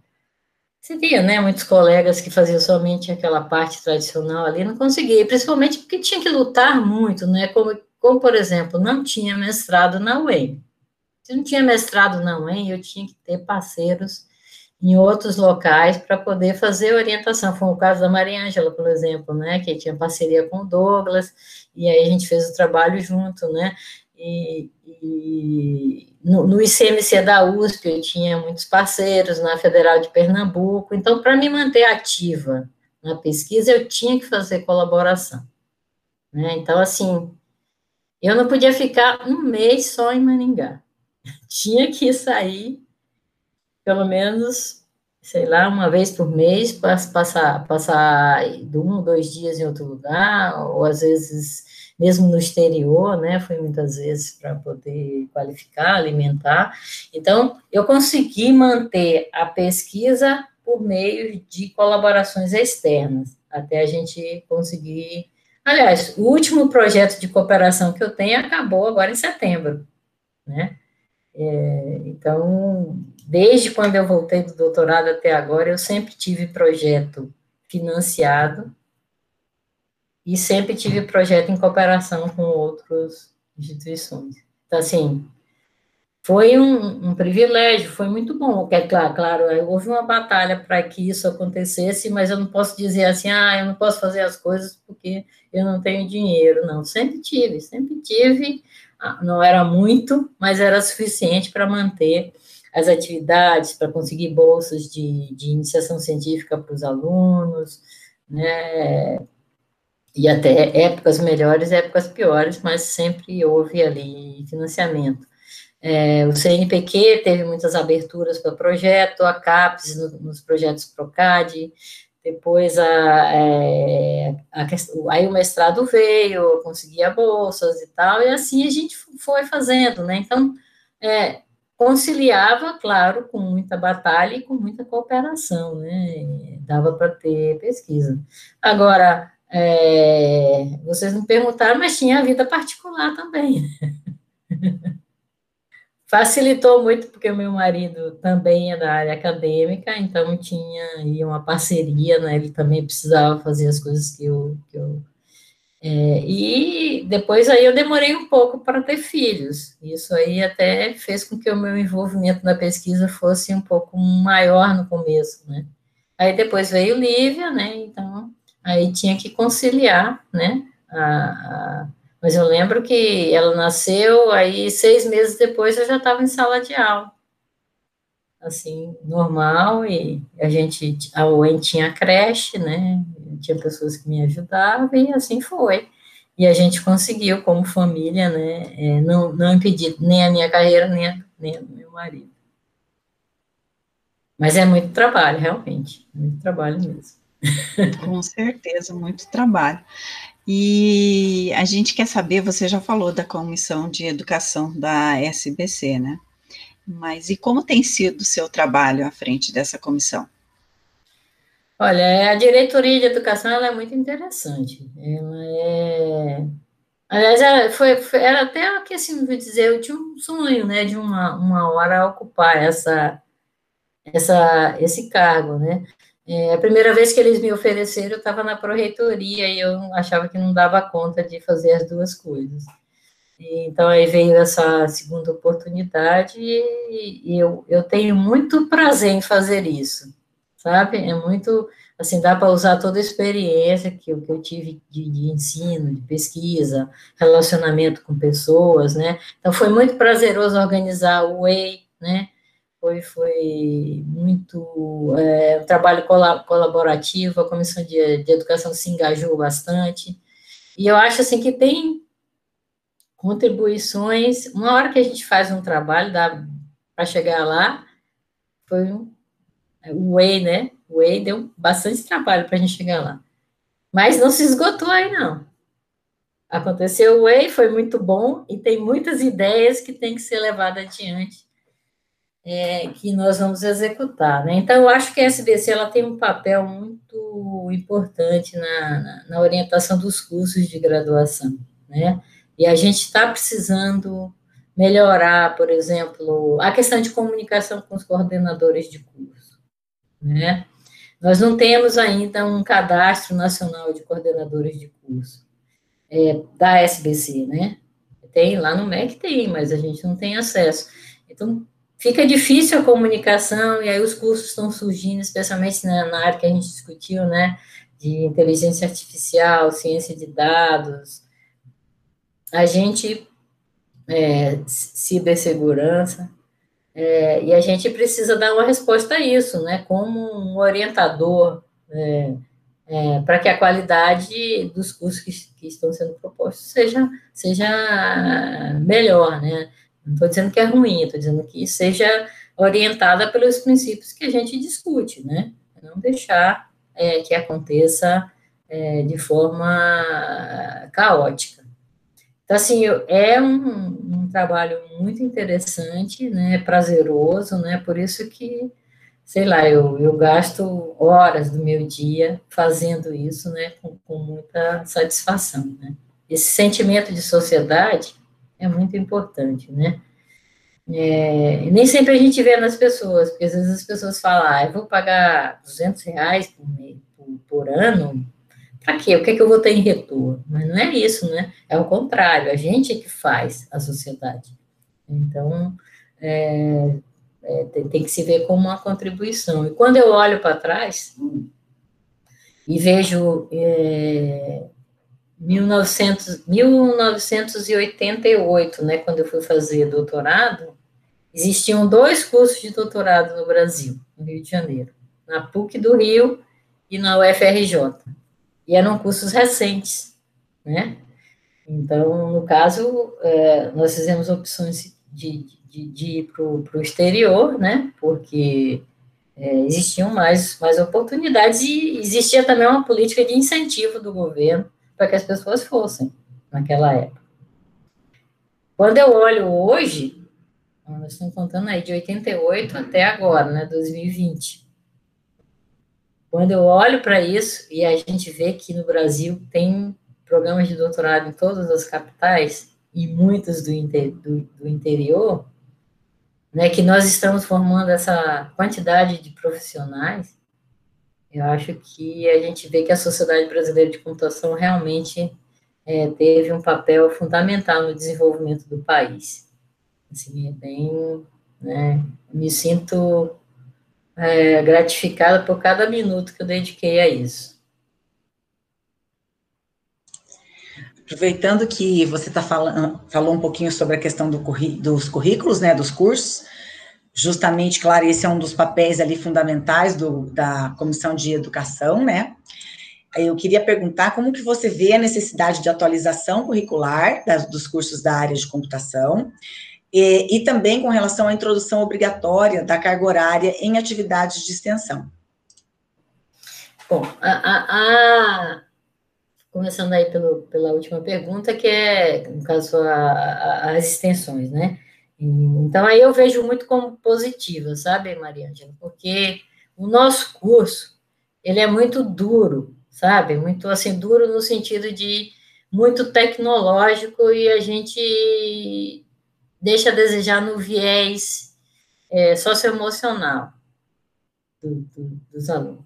você via, né, muitos colegas que faziam somente aquela parte tradicional ali, não conseguia, principalmente porque tinha que lutar muito, né, como, como por exemplo, não tinha mestrado na UEM. Se não tinha mestrado na UEM, eu tinha que ter parceiros em outros locais para poder fazer orientação. Foi o caso da Maria Ângela, por exemplo, né, que tinha parceria com o Douglas, e aí a gente fez o trabalho junto, né, e, no, no, ICMC da USP eu tinha muitos parceiros, na Federal de Pernambuco, então para me manter ativa na pesquisa eu tinha que fazer colaboração. Né? Então, assim, eu não podia ficar um mês só em Maningá. Tinha que sair, pelo menos, sei lá, uma vez por mês, passar, passar um, dois dias em outro lugar, ou às vezes mesmo no exterior, né? Fui muitas vezes para poder qualificar, alimentar. Então, eu consegui manter a pesquisa por meio de colaborações externas, até a gente conseguir. Aliás, o último projeto de cooperação que eu tenho acabou agora em setembro, né? É, então, desde quando eu voltei do doutorado até agora, eu sempre tive projeto financiado e sempre tive projeto em cooperação com outras instituições. Então, assim, foi um, um privilégio, foi muito bom. É claro, claro, houve uma batalha para que isso acontecesse, mas eu não posso dizer assim, ah, eu não posso fazer as coisas porque eu não tenho dinheiro. Não, sempre tive, sempre tive. Ah, não era muito, mas era suficiente para manter as atividades, para conseguir bolsas de, de iniciação científica para os alunos, né, e até épocas melhores, épocas piores, mas sempre houve ali financiamento. É, o CNPq teve muitas aberturas para projeto, a CAPES no, nos projetos PROCAD, depois a, é, a, aí o mestrado veio, conseguia bolsas e tal, e assim a gente foi fazendo, né? Então, é, conciliava, claro, com muita batalha e com muita cooperação, né? Dava para ter pesquisa. Agora, é, vocês me perguntaram, mas tinha a vida particular também. Facilitou muito, porque o meu marido também é da área acadêmica, então tinha aí uma parceria, né? Ele também precisava fazer as coisas que eu. Que eu é, e depois aí eu demorei um pouco para ter filhos. Isso aí até fez com que o meu envolvimento na pesquisa fosse um pouco maior no começo, né? Aí depois veio Lívia, né? Então aí tinha que conciliar, né? A, a, mas eu lembro que ela nasceu, aí seis meses depois eu já estava em sala de aula, assim, normal, e a gente, a UEM tinha creche, né? Tinha pessoas que me ajudavam, e assim foi. E a gente conseguiu, como família, né? É, não, não impedir nem a minha carreira, nem a, nem a do meu marido. Mas é muito trabalho, realmente, muito trabalho mesmo. Com certeza, muito trabalho. E a gente quer saber, você já falou da Comissão de Educação da SBC, né? Mas e como tem sido o seu trabalho à frente dessa comissão? Olha, a diretoria de educação ela é muito interessante. Ela é Aliás, era, foi, foi, era até que assim, vou dizer, eu tinha um sonho, né, de uma, uma hora ocupar essa, essa, esse cargo, né? É, a primeira vez que eles me ofereceram, eu estava na proreitoria e eu achava que não dava conta de fazer as duas coisas. Então, aí veio essa segunda oportunidade e eu, eu tenho muito prazer em fazer isso, sabe? É muito, assim, dá para usar toda a experiência que, que eu tive de, de, ensino, de pesquisa, relacionamento com pessoas, né? Então, foi muito prazeroso organizar o WEI, né? Foi, foi muito é, trabalho colaborativo, a Comissão de, de Educação se engajou bastante, e eu acho, assim, que tem contribuições. Uma hora que a gente faz um trabalho, dá para chegar lá, foi um, o Way, né? O Way deu bastante trabalho para a gente chegar lá. Mas não se esgotou aí, não. Aconteceu o Way, foi muito bom, e tem muitas ideias que tem que ser levadas adiante, é, que nós vamos executar, né? Então, eu acho que a SBC ela tem um papel muito importante na, na, na orientação dos cursos de graduação, né? E a gente está precisando melhorar, por exemplo, a questão de comunicação com os coordenadores de curso, né? Nós não temos ainda um cadastro nacional de coordenadores de curso é, da SBC, né? Tem lá no MEC tem, mas a gente não tem acesso. Então fica difícil a comunicação e aí os cursos estão surgindo, especialmente na, na área que a gente discutiu, né? De inteligência artificial, ciência de dados, a gente, é, cibersegurança, é, e a gente precisa dar uma resposta a isso, né, como um orientador, é, é, para que a qualidade dos cursos que, que, estão sendo propostos seja, seja melhor, né, não estou dizendo que é ruim, estou dizendo que seja orientada pelos princípios que a gente discute, né, não deixar é, que aconteça é, de forma caótica. Então, assim, é um, um trabalho muito interessante, né, prazeroso, né, por isso que, sei lá, eu, eu gasto horas do meu dia fazendo isso, né, com, com muita satisfação, né. Esse sentimento de sociedade é muito importante, né. É, nem sempre a gente vê nas pessoas, porque às vezes as pessoas falam, ah, eu vou pagar 200 reais por, por, por ano, para quê? O que, é que eu vou ter em retorno? Mas não é isso, né? É o contrário, a gente é que faz a sociedade. Então, é, é, tem, tem, que se ver como uma contribuição. E quando eu olho para trás e vejo é, 1900, 1988, né, quando eu fui fazer doutorado, existiam dois cursos de doutorado no Brasil, no Rio de Janeiro, na PUC do Rio e na UFRJ e eram cursos recentes, né? Então, no caso, é, nós fizemos opções de, de, de ir para o exterior, né? Porque é, existiam mais, mais oportunidades e existia também uma política de incentivo do governo para que as pessoas fossem naquela época. Quando eu olho hoje, nós estamos contando aí de 88 até agora, né, 2020. Quando eu olho para isso e a gente vê que no Brasil tem programas de doutorado em todas as capitais e muitas do, inter, do, do interior, né, que nós estamos formando essa quantidade de profissionais, eu acho que a gente vê que a Sociedade Brasileira de Computação realmente é, teve um papel fundamental no desenvolvimento do país. Assim, é bem, né, me sinto é, gratificada por cada minuto que eu dediquei a isso. Aproveitando que você tá falando, falou um pouquinho sobre a questão do dos currículos, né, dos cursos, justamente, claro, esse é um dos papéis ali fundamentais do, da Comissão de Educação, né, eu queria perguntar como que você vê a necessidade de atualização curricular das, dos cursos da área de computação, e, e também com relação à introdução obrigatória da carga horária em atividades de extensão. Bom, a, a, a, começando aí pelo, pela última pergunta, que é, no caso, as extensões, né? Então, aí eu vejo muito como positiva, sabe, Maria Angela? Porque o nosso curso, ele é muito duro, sabe? Muito, assim, duro no sentido de muito tecnológico e a gente deixa a desejar no viés é, socioemocional do, do, dos alunos,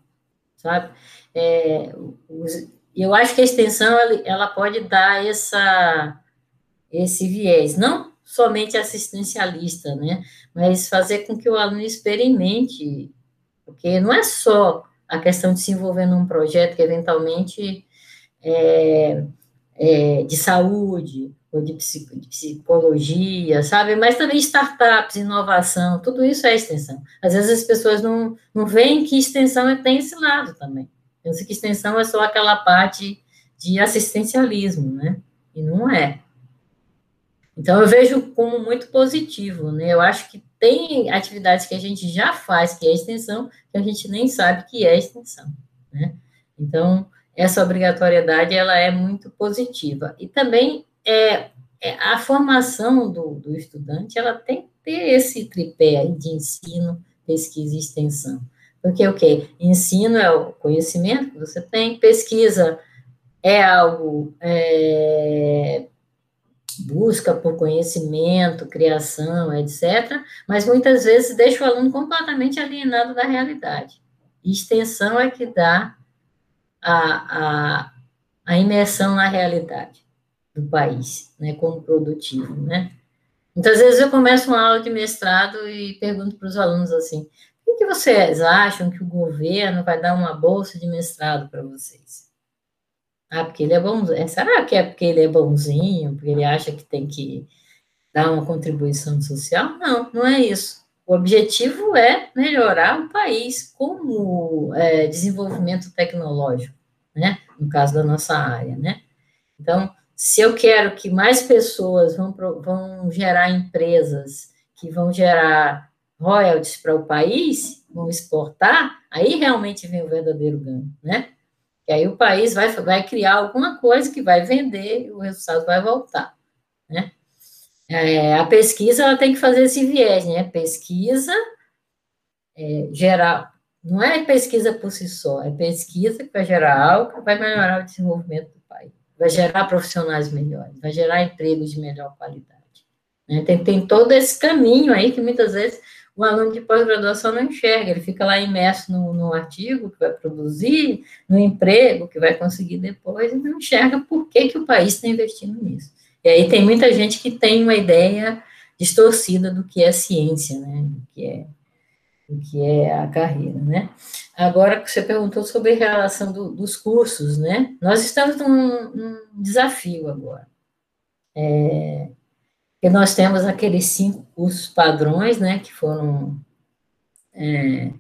sabe? É, os, eu acho que a extensão ela, ela pode dar essa, esse viés, não somente assistencialista, né? Mas fazer com que o aluno experimente, porque não é só a questão de se envolver num projeto que eventualmente é, é de saúde ou de, psicologia, sabe? Mas também startups, inovação, tudo isso é extensão. Às vezes as pessoas não, não veem que extensão tem esse lado também. Pensam que extensão é só aquela parte de assistencialismo, né? E não é. Então, eu vejo como muito positivo, né? Eu acho que tem atividades que a gente já faz, que é extensão, que a gente nem sabe que é extensão, né? Então, essa obrigatoriedade, ela é muito positiva. E também, é, é a formação do, do estudante, ela tem que ter esse tripé de ensino, pesquisa e extensão. Porque o okay, que? Ensino é o conhecimento que você tem, pesquisa é algo é, busca por conhecimento, criação, etc., mas muitas vezes deixa o aluno completamente alienado da realidade. Extensão é que dá a, a, a imersão na realidade do país, né, como produtivo, né. Muitas vezes eu começo uma aula de mestrado e pergunto para os alunos assim, por que vocês acham que o governo vai dar uma bolsa de mestrado para vocês? Ah, porque ele é bonzinho. É, será que é porque ele é bonzinho, porque ele acha que tem que dar uma contribuição social? Não, não é isso. O objetivo é melhorar o país como é, desenvolvimento tecnológico, né? No caso da nossa área, né? Então, se eu quero que mais pessoas vão, vão gerar empresas que vão gerar royalties para o país, vão exportar, aí realmente vem o verdadeiro ganho, né? E aí o país vai, vai criar alguma coisa que vai vender e o resultado vai voltar, né? É, a pesquisa ela tem que fazer esse viés, né? Pesquisa é, gerar, não é pesquisa por si só, é pesquisa que vai gerar algo que vai melhorar o desenvolvimento do país, vai gerar profissionais melhores, vai gerar empregos de melhor qualidade. Né? Tem, tem todo esse caminho aí que muitas vezes o aluno de pós-graduação não enxerga, ele fica lá imerso no, no, artigo que vai produzir, no emprego que vai conseguir depois, e não enxerga por que, que o país está investindo nisso. E aí tem muita gente que tem uma ideia distorcida do que é ciência, né, do que é, do que é a carreira, né. Agora, você perguntou sobre a relação do, dos cursos, né, nós estamos num, num desafio agora. É, porque nós temos aqueles cinco cursos padrões, né, que foram é,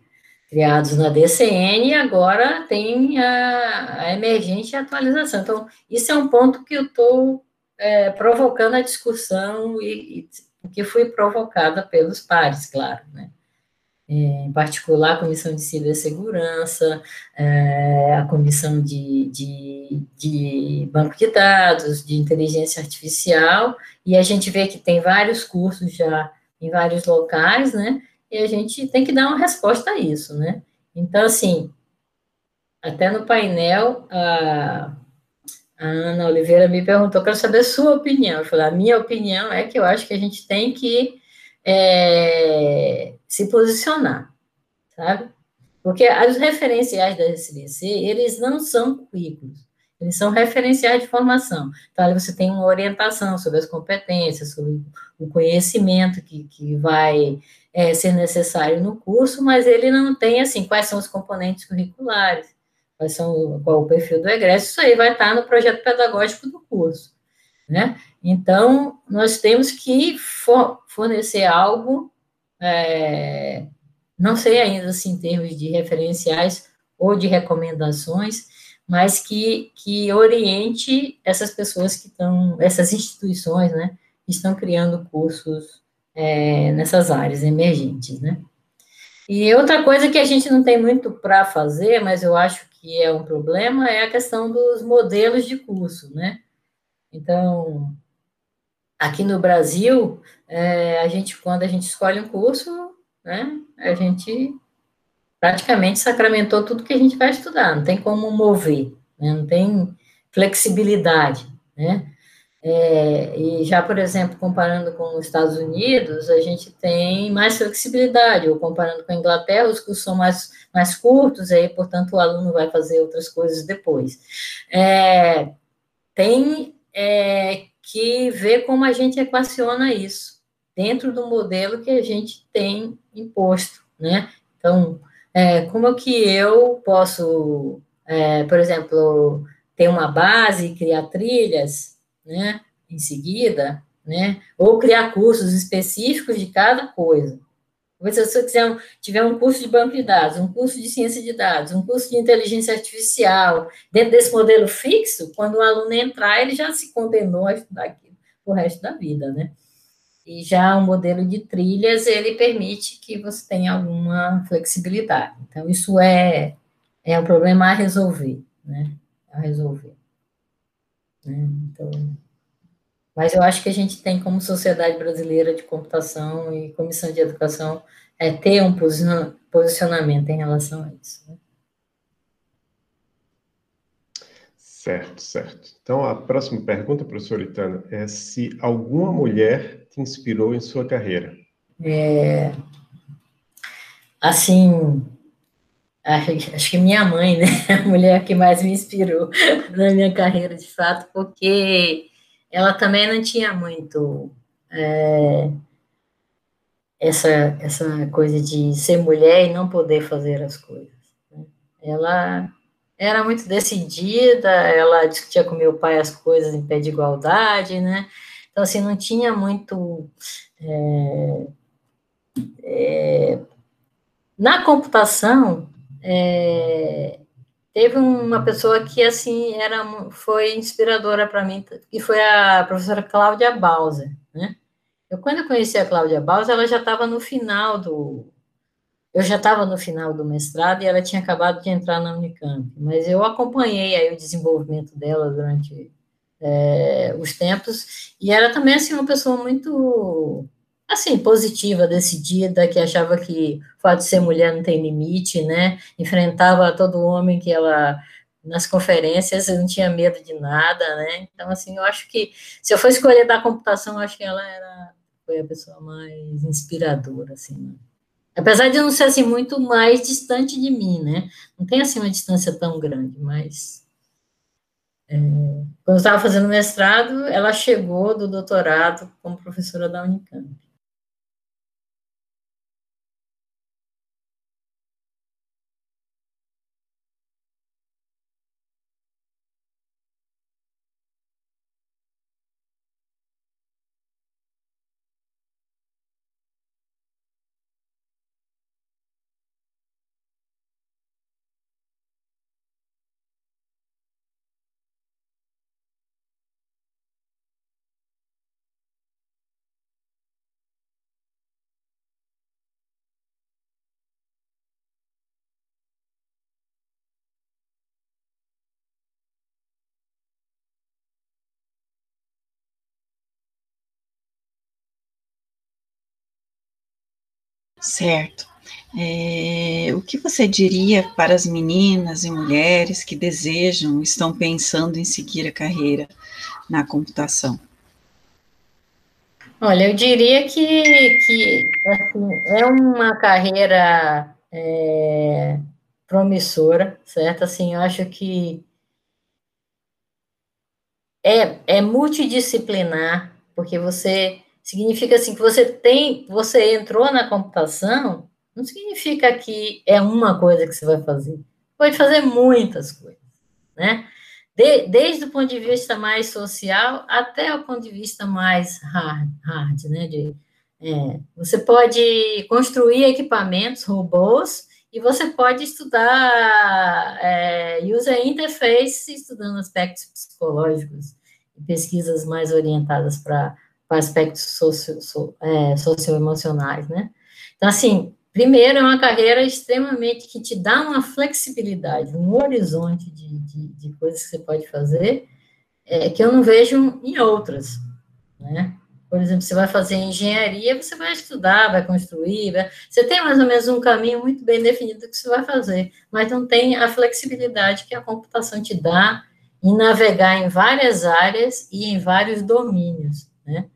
criados na DCN, e agora tem a, a, emergente atualização. Então, isso é um ponto que eu estou é, provocando a discussão e, e que fui provocada pelos pares, claro, né em particular a Comissão de Cibersegurança, é, a Comissão de, de, de, Banco de Dados, de Inteligência Artificial, e a gente vê que tem vários cursos já em vários locais, né, e a gente tem que dar uma resposta a isso, né. Então, assim, até no painel, a, a Ana Oliveira me perguntou, quero saber a sua opinião, eu falei, a minha opinião é que eu acho que a gente tem que é, se posicionar, sabe? Porque os referenciais da SBC, eles não são currículos, eles são referenciais de formação. Então, você tem uma orientação sobre as competências, sobre o conhecimento que, que vai é, ser necessário no curso, mas ele não tem, assim, quais são os componentes curriculares, quais são, qual o perfil do egresso, isso aí vai estar no projeto pedagógico do curso, né? Então, nós temos que for, fornecer algo, é, não sei ainda assim, em termos de referenciais ou de recomendações, mas que, que oriente essas pessoas que estão, essas instituições, né, que estão criando cursos é, nessas áreas emergentes, né. E outra coisa que a gente não tem muito para fazer, mas eu acho que é um problema, é a questão dos modelos de curso, né. Então, aqui no Brasil, é, a gente, quando a gente escolhe um curso, né, a gente praticamente sacramentou tudo que a gente vai estudar, não tem como mover, né, não tem flexibilidade, né? É, e já, por exemplo, comparando com os Estados Unidos, a gente tem mais flexibilidade, ou comparando com a Inglaterra, os cursos são mais, mais curtos, aí, portanto, o aluno vai fazer outras coisas depois. É, tem é, que ver como a gente equaciona isso dentro do modelo que a gente tem imposto, né? Então, é, como que eu posso, é, por exemplo, ter uma base, criar trilhas, né? Em seguida, né? Ou criar cursos específicos de cada coisa. Se você quiser, tiver um curso de banco de dados, um curso de ciência de dados, um curso de inteligência artificial, dentro desse modelo fixo, quando o aluno entrar, ele já se condenou a estudar aquilo o resto da vida, né? E já o modelo de trilhas, ele permite que você tenha alguma flexibilidade. Então, isso é, é um problema a resolver, né? A resolver. Né? Então, mas eu acho que a gente tem, como Sociedade Brasileira de Computação e Comissão de Educação, é, ter um posicionamento em relação a isso. Né? Certo, certo. Então, a próxima pergunta, professora Itana, é se alguma mulher te inspirou em sua carreira. É, assim, acho que minha mãe, né, a mulher que mais me inspirou na minha carreira, de fato, porque ela também não tinha muito é, essa, essa coisa de ser mulher e não poder fazer as coisas. Né? Ela era muito decidida, ela discutia com meu pai as coisas em pé de igualdade, né? Então, assim, não tinha muito. É, é, na computação, é, Teve uma pessoa que, assim, era, foi inspiradora para mim, que foi a professora Cláudia Bauser, né? Eu, quando eu conheci a Cláudia Bauser, ela já estava no final do... Eu já estava no final do mestrado e ela tinha acabado de entrar na Unicamp, mas eu acompanhei aí o desenvolvimento dela durante é, os tempos, e era também, assim, uma pessoa muito assim, positiva, decidida, que achava que o fato de ser mulher não tem limite, né? Enfrentava todo homem que ela nas conferências não tinha medo de nada, né? Então, assim, eu acho que se eu for escolher da computação, eu acho que ela era foi a pessoa mais inspiradora, assim. Né? Apesar de não ser assim muito mais distante de mim, né? Não tem assim uma distância tão grande, mas é, quando eu estava fazendo mestrado, ela chegou do doutorado como professora da Unicamp. Certo. É, o que você diria para as meninas e mulheres que desejam, estão pensando em seguir a carreira na computação? Olha, eu diria que, que assim, é uma carreira é, promissora, certo? Assim, eu acho que é, é multidisciplinar, porque você Significa assim que você tem, você entrou na computação, não significa que é uma coisa que você vai fazer. Pode fazer muitas coisas, né? De, desde o ponto de vista mais social até o ponto de vista mais hard, hard né? De, é, você pode construir equipamentos, robôs, e você pode estudar é, user interface, estudando aspectos psicológicos e pesquisas mais orientadas para para aspectos socio, so, é, socioemocionais, né? Então, assim, primeiro, é uma carreira extremamente que te dá uma flexibilidade, um horizonte de, de, de coisas que você pode fazer, é, que eu não vejo em outras, né? Por exemplo, você vai fazer engenharia, você vai estudar, vai construir, vai... você tem mais ou menos um caminho muito bem definido do que você vai fazer, mas não tem a flexibilidade que a computação te dá em navegar em várias áreas e em vários domínios, né?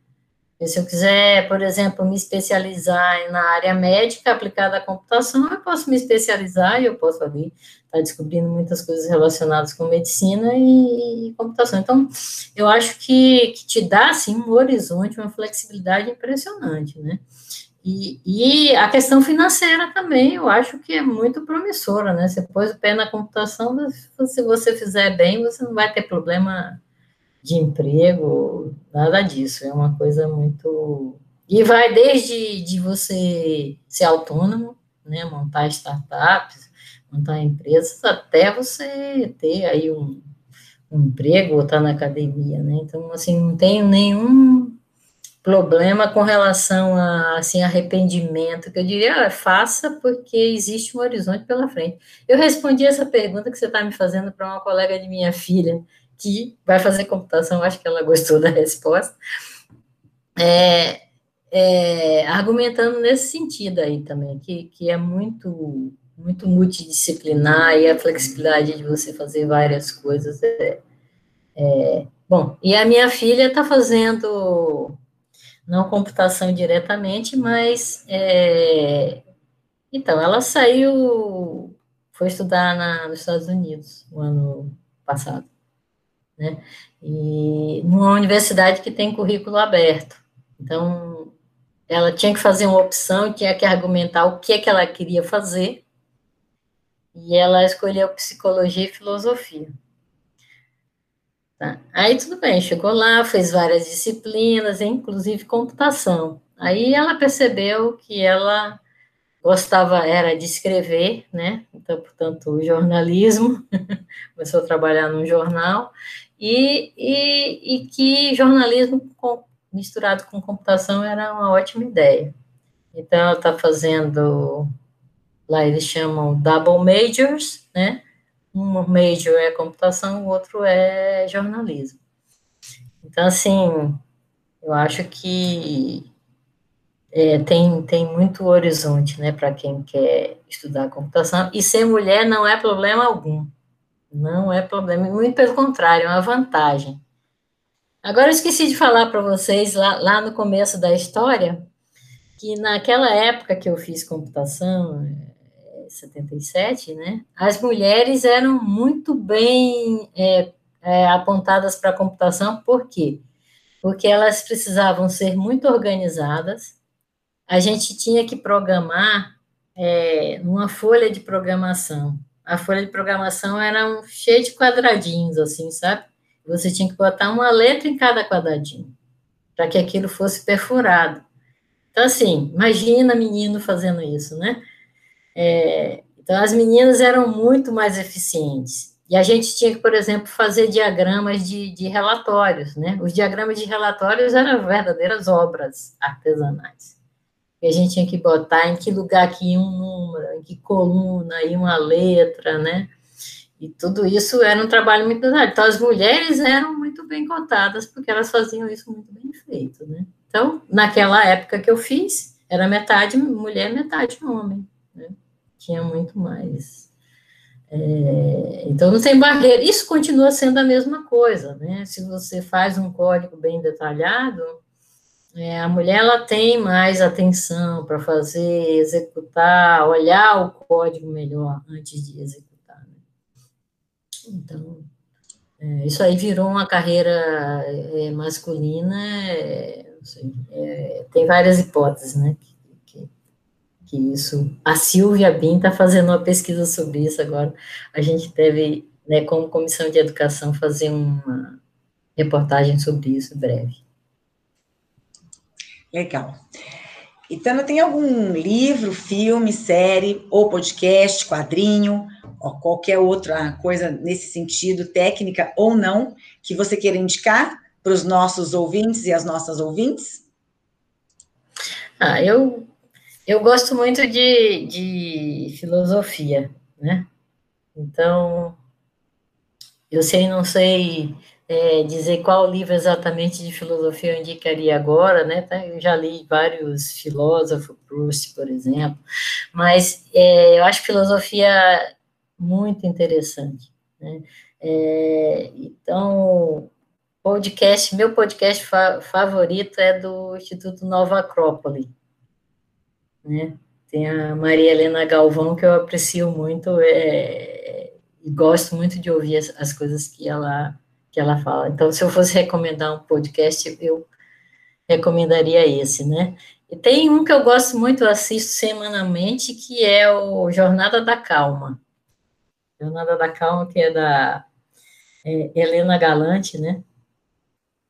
Se eu quiser, por exemplo, me especializar na área médica aplicada à computação, eu posso me especializar e eu posso ali estar tá descobrindo muitas coisas relacionadas com medicina e, e computação. Então, eu acho que, que te dá, assim, um horizonte, uma flexibilidade impressionante, né? E, e, a questão financeira também, eu acho que é muito promissora, né? Você pôs o pé na computação, se você fizer bem, você não vai ter problema de emprego, nada disso. É uma coisa muito. E vai desde de você ser autônomo, né? Montar startups, montar empresas, até você ter aí um, um emprego ou estar tá na academia, né? Então, assim, não tenho nenhum problema com relação a assim arrependimento, que eu diria, ah, faça porque existe um horizonte pela frente. Eu respondi essa pergunta que você está me fazendo para uma colega de minha filha, que vai fazer computação, acho que ela gostou da resposta, é, é, argumentando nesse sentido aí também, que, que é muito muito multidisciplinar e a flexibilidade de você fazer várias coisas é, é bom. E a minha filha está fazendo não computação diretamente, mas é, então ela saiu, foi estudar na, nos Estados Unidos no ano passado, né? E numa universidade que tem currículo aberto. Então ela tinha que fazer uma opção, tinha que argumentar o que é que ela queria fazer. E ela escolheu psicologia e filosofia. Tá? Aí tudo bem, chegou lá, fez várias disciplinas, inclusive computação. Aí ela percebeu que ela gostava era de escrever, né? Então, portanto, jornalismo, começou a trabalhar num jornal, e, e, e que jornalismo com, misturado com computação era uma ótima ideia. Então, ela está fazendo, lá eles chamam double majors, né? um major é computação, o outro é jornalismo. Então, assim, eu acho que é, tem, tem muito horizonte, né, para quem quer estudar computação, e ser mulher não é problema algum, não é problema, muito pelo contrário, é uma vantagem. Agora, eu esqueci de falar para vocês, lá, lá no começo da história, que naquela época que eu fiz computação, 77, né, as mulheres eram muito bem é, é, apontadas para a computação, por quê? Porque elas precisavam ser muito organizadas, a gente tinha que programar é, numa folha de programação. A folha de programação era um, cheia de quadradinhos, assim, sabe? Você tinha que botar uma letra em cada quadradinho, para que aquilo fosse perfurado. Então, assim, imagina menino fazendo isso, né? É, então, as meninas eram muito mais eficientes. E a gente tinha que, por exemplo, fazer diagramas de, de relatórios, né? Os diagramas de relatórios eram verdadeiras obras artesanais. E a gente tinha que botar em que lugar que ia um número, em que coluna ia uma letra, né? E tudo isso era um trabalho muito pesado. Então, as mulheres eram muito bem cotadas, porque elas faziam isso muito bem feito, né? Então, naquela época que eu fiz, era metade mulher, metade homem tinha muito mais. É, então, não tem barreira. Isso continua sendo a mesma coisa, né? Se você faz um código bem detalhado, é, a mulher ela tem mais atenção para fazer, executar, olhar o código melhor antes de executar. Né? Então, é, isso aí virou uma carreira é, masculina, é, é, tem várias hipóteses, né? que isso. A Silvia Bin está fazendo uma pesquisa sobre isso agora. A gente deve, né, como comissão de educação, fazer uma reportagem sobre isso breve. Legal. Então, tem algum livro, filme, série, ou podcast, quadrinho, ou qualquer outra coisa nesse sentido, técnica ou não, que você queira indicar para os nossos ouvintes e as nossas ouvintes? Ah, eu eu gosto muito de, de filosofia, né? Então, eu sei, não sei é, dizer qual livro exatamente de filosofia eu indicaria agora, né? Tá? Eu já li vários filósofos, Proust, por exemplo, mas é, eu acho filosofia muito interessante, né? É, Então, podcast, meu podcast fa favorito é do Instituto Nova Acrópole, né? Tem a Maria Helena Galvão, que eu aprecio muito é, e gosto muito de ouvir as, as, coisas que ela, que ela fala. Então, se eu fosse recomendar um podcast, eu recomendaria esse, né? E tem um que eu gosto muito, eu assisto semanalmente, que é o Jornada da Calma. Jornada da Calma, que é da é, Helena Galante, né?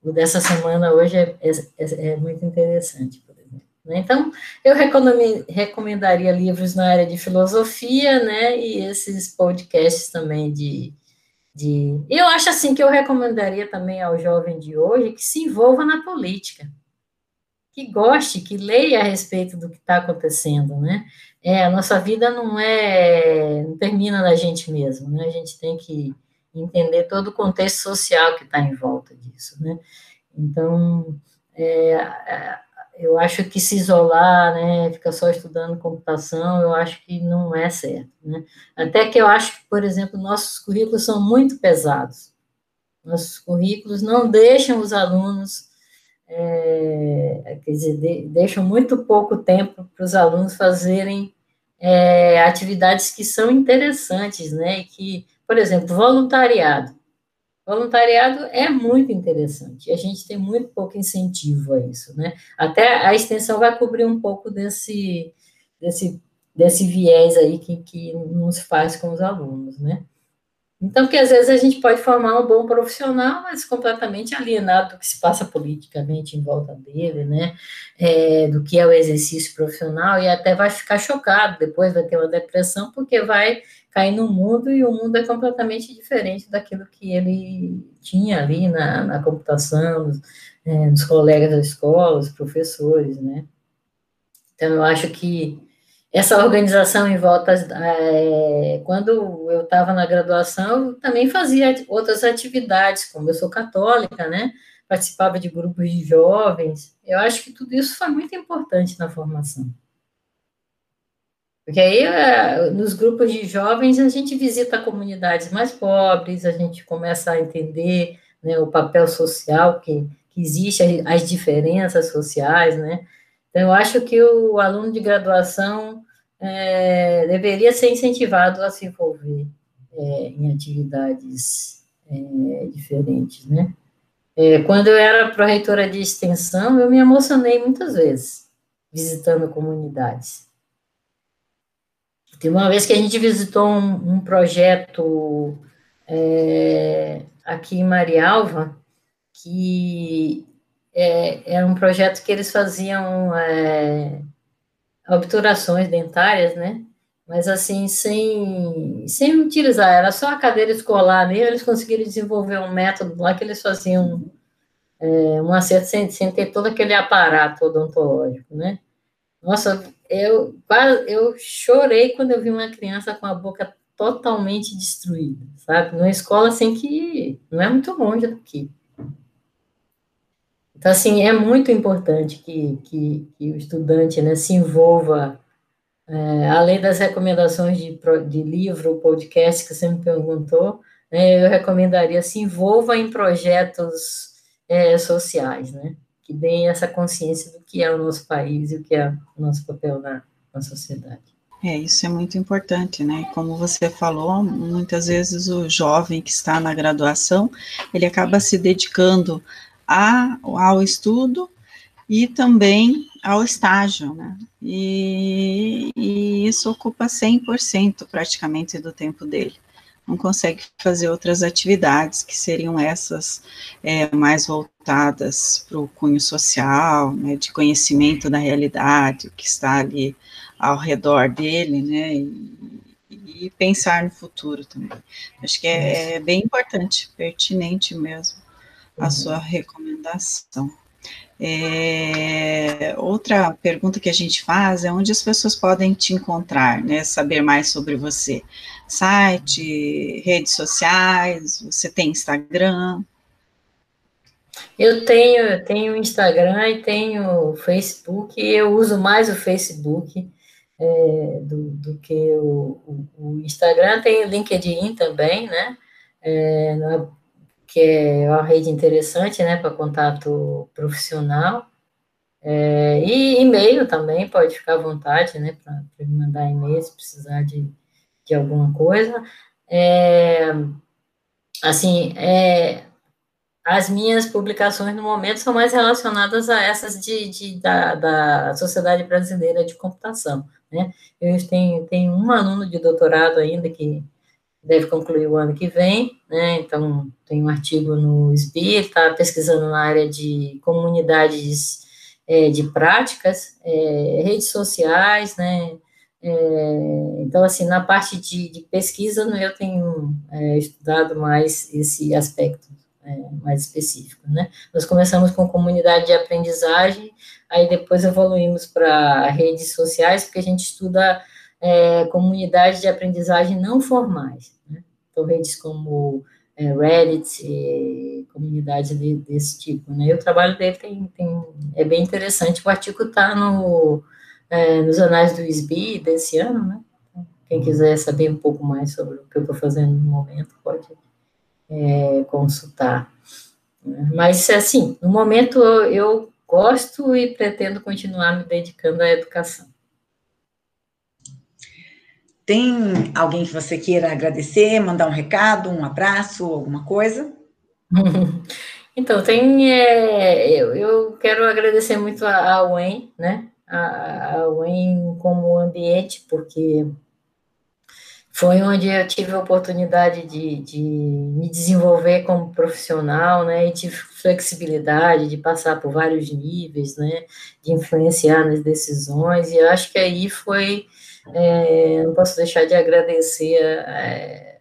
O dessa semana hoje é, é, é, é muito interessante, por exemplo. Né? Então, eu recomendaria livros na área de filosofia, né? E esses podcasts também de, de. Eu acho assim que eu recomendaria também ao jovem de hoje que se envolva na política, que goste, que leia a respeito do que está acontecendo, né? É, a nossa vida não é, não termina na gente mesmo, né? A gente tem que entender todo o contexto social que está em volta disso, né? Então, é, eu acho que se isolar, né, ficar só estudando computação, eu acho que não é certo, né? Até que eu acho que, por exemplo, nossos currículos são muito pesados. Nossos currículos não deixam os alunos, é, quer dizer, de, deixam muito pouco tempo para os alunos fazerem é, atividades que são interessantes, né, que por exemplo, voluntariado. Voluntariado é muito interessante. A gente tem muito pouco incentivo a isso, né? Até a extensão vai cobrir um pouco desse, desse, desse viés aí que, que não se faz com os alunos, né? Então, que às vezes a gente pode formar um bom profissional, mas completamente alienado do que se passa politicamente em volta dele, né? É, do que é o exercício profissional, e até vai ficar chocado, depois vai ter uma depressão, porque vai cair no mundo e o mundo é completamente diferente daquilo que ele tinha ali na, na computação, nos, é, nos colegas da escola, os professores, né? Então, eu acho que essa organização em volta, é, quando eu estava na graduação, eu também fazia outras atividades, como eu sou católica, né? Participava de grupos de jovens. Eu acho que tudo isso foi muito importante na formação. Porque aí, é, nos grupos de jovens, a gente visita comunidades mais pobres, a gente começa a entender né, o papel social que, que existe, as diferenças sociais, né? Então, eu acho que o aluno de graduação é, deveria ser incentivado a se envolver é, em atividades é, diferentes, né? É, quando eu era pró-reitora de extensão, eu me emocionei muitas vezes visitando comunidades. Tem uma vez que a gente visitou um, um projeto é, aqui em Marialva, que é, era um projeto que eles faziam é, obturações dentárias, né? Mas assim, sem, sem utilizar, era só a cadeira escolar mesmo, eles conseguiram desenvolver um método lá que eles faziam é, um acerto sem, sem ter todo aquele aparato odontológico, né? Nossa, eu eu chorei quando eu vi uma criança com a boca totalmente destruída, sabe? Numa escola assim que não é muito longe daqui. Então, assim, é muito importante que, que, que o estudante né, se envolva, é, além das recomendações de, de livro, podcast que você me perguntou, né, eu recomendaria se envolva em projetos é, sociais, né? Que deem essa consciência do que é o nosso país e o que é o nosso papel na, na sociedade. É, isso é muito importante, né? Como você falou, muitas vezes o jovem que está na graduação, ele acaba se dedicando a, ao estudo e também ao estágio, né? E, e isso ocupa 100% praticamente do tempo dele não consegue fazer outras atividades que seriam essas é, mais voltadas para o cunho social, né, de conhecimento da realidade, o que está ali ao redor dele, né, e, e pensar no futuro também. Acho que é, é bem importante, pertinente mesmo a uhum. sua recomendação. É, outra pergunta que a gente faz é onde as pessoas podem te encontrar, né? Saber mais sobre você. Site, redes sociais, você tem Instagram? Eu tenho, eu tenho Instagram e tenho Facebook, e eu uso mais o Facebook é, do, do, que o, o, o, Instagram. Tem o LinkedIn também, né? É, que é uma rede interessante, né, para contato profissional. É, e e-mail também, pode ficar à vontade, né, para mandar e-mail se precisar de, de alguma coisa. É, assim, é, as minhas publicações no momento são mais relacionadas a essas de, de da, da Sociedade Brasileira de Computação, né? Eu tenho, tenho um aluno de doutorado ainda que deve concluir o ano que vem, né? Então, tem um artigo no SBI, está pesquisando na área de comunidades é, de práticas, é, redes sociais, né? É, então, assim, na parte de, de pesquisa, eu tenho é, estudado mais esse aspecto é, mais específico, né? Nós começamos com comunidade de aprendizagem, aí depois evoluímos para redes sociais, porque a gente estuda é, comunidades de aprendizagem não formais, né? Então, redes como é, Reddit, comunidades de, desse tipo, né? E o trabalho dele tem, tem, é bem interessante, o artigo está no é, nos anais do SBI desse ano, né? Quem quiser saber um pouco mais sobre o que eu estou fazendo no momento, pode é, consultar. Mas, assim, no momento eu gosto e pretendo continuar me dedicando à educação. Tem alguém que você queira agradecer, mandar um recado, um abraço, alguma coisa? Então, tem, é, eu, eu, quero agradecer muito a, a UEM, né, a, a UEM como ambiente, porque foi onde eu tive a oportunidade de, de me desenvolver como profissional, né, e tive flexibilidade de passar por vários níveis, né, de influenciar nas decisões, e eu acho que aí foi, é, não posso deixar de agradecer, é,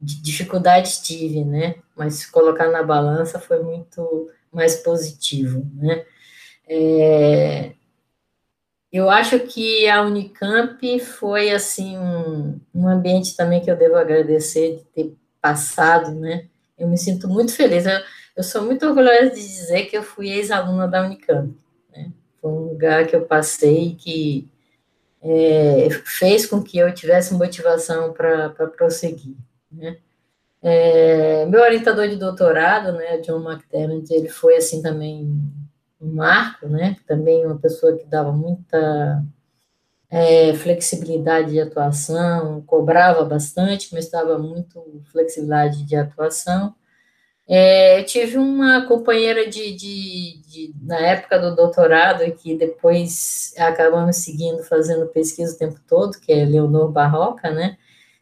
dificuldades tive, né, mas colocar na balança foi muito mais positivo, né, é, eu acho que a Unicamp foi, assim, um, um ambiente também que eu devo agradecer de ter passado, né? Eu me sinto muito feliz. Eu, eu sou muito orgulhosa de dizer que eu fui ex-aluna da Unicamp. Né? Foi um lugar que eu passei que é, fez com que eu tivesse motivação para prosseguir. Né? É, meu orientador de doutorado, né, John McDermott, ele foi assim também o Marco, né, também uma pessoa que dava muita é, flexibilidade de atuação, cobrava bastante, mas dava muito flexibilidade de atuação. É, eu tive uma companheira de, de, de, na época do doutorado, que depois acabamos seguindo, fazendo pesquisa o tempo todo, que é Leonor Barroca, né,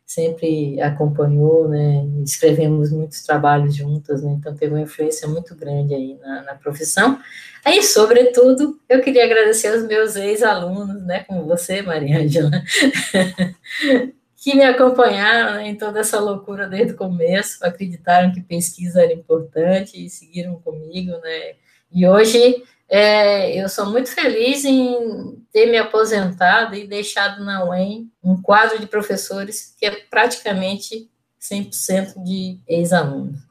sempre acompanhou, né, escrevemos muitos trabalhos juntas, né, então teve uma influência muito grande aí na, na profissão. Aí, sobretudo, eu queria agradecer aos meus ex-alunos, né, como você, Maria Ângela, que me acompanharam né, em toda essa loucura desde o começo, acreditaram que pesquisa era importante e seguiram comigo, né, e hoje é, eu sou muito feliz em ter me aposentado e deixado na UEM um quadro de professores que é praticamente 100% de ex-alunos.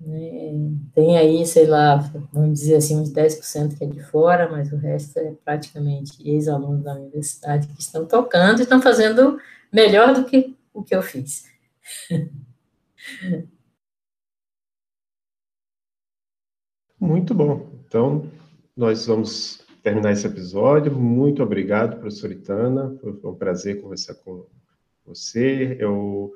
É, tem aí, sei lá, vamos dizer assim, uns 10% que é de fora, mas o resto é praticamente ex-alunos da universidade que estão tocando e estão fazendo melhor do que o que eu fiz. Muito bom. Então, nós vamos terminar esse episódio. Muito obrigado, professora Itana. Foi um prazer conversar com você. Eu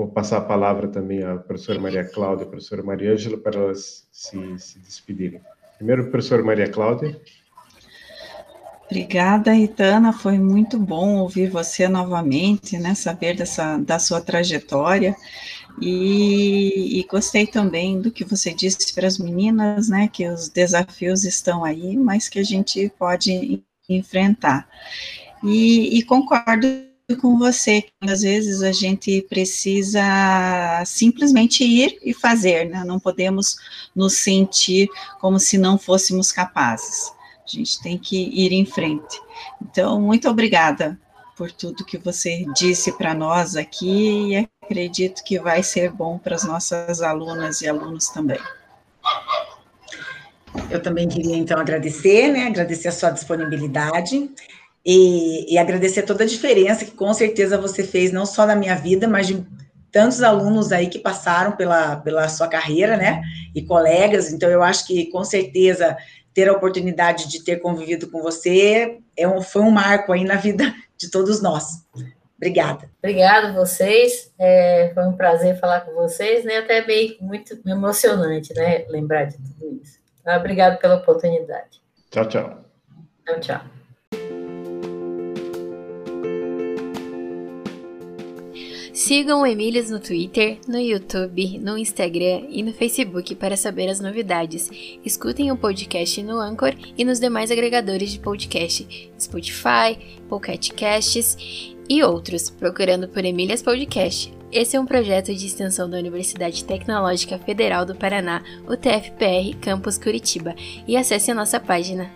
Vou passar a palavra também à professora Maria Cláudia e à professora Maria Ângela para elas se, se despedirem. Primeiro, professora Maria Cláudia. Obrigada, Itana. Foi muito bom ouvir você novamente, né? Saber dessa, da sua trajetória. E, e, gostei também do que você disse para as meninas, né? Que os desafios estão aí, mas que a gente pode enfrentar. E, e concordo com você que às vezes a gente precisa simplesmente ir e fazer, né? Não podemos nos sentir como se não fôssemos capazes. A gente tem que ir em frente. Então, muito obrigada por tudo que você disse para nós aqui e acredito que vai ser bom para as nossas alunas e alunos também. Eu também queria, então, agradecer, né? Agradecer a sua disponibilidade e, e, agradecer toda a diferença que com certeza você fez, não só na minha vida, mas de tantos alunos aí que passaram pela, pela sua carreira, né? E colegas, então eu acho que com certeza ter a oportunidade de ter convivido com você é um, foi um marco aí na vida de todos nós. Obrigada. Obrigado vocês. É, foi um prazer falar com vocês, né? Até meio muito emocionante, né? Lembrar de tudo isso. Então, obrigado pela oportunidade. Tchau, tchau. Tchau, tchau. Sigam o Emílias no Twitter, no YouTube, no Instagram e no Facebook para saber as novidades. Escutem o podcast no Anchor e nos demais agregadores de podcast, Spotify, Pocket Casts e outros, procurando por Emílias Podcast. Esse é um projeto de extensão da Universidade Tecnológica Federal do Paraná, o TFPR Campus Curitiba, e acesse a nossa página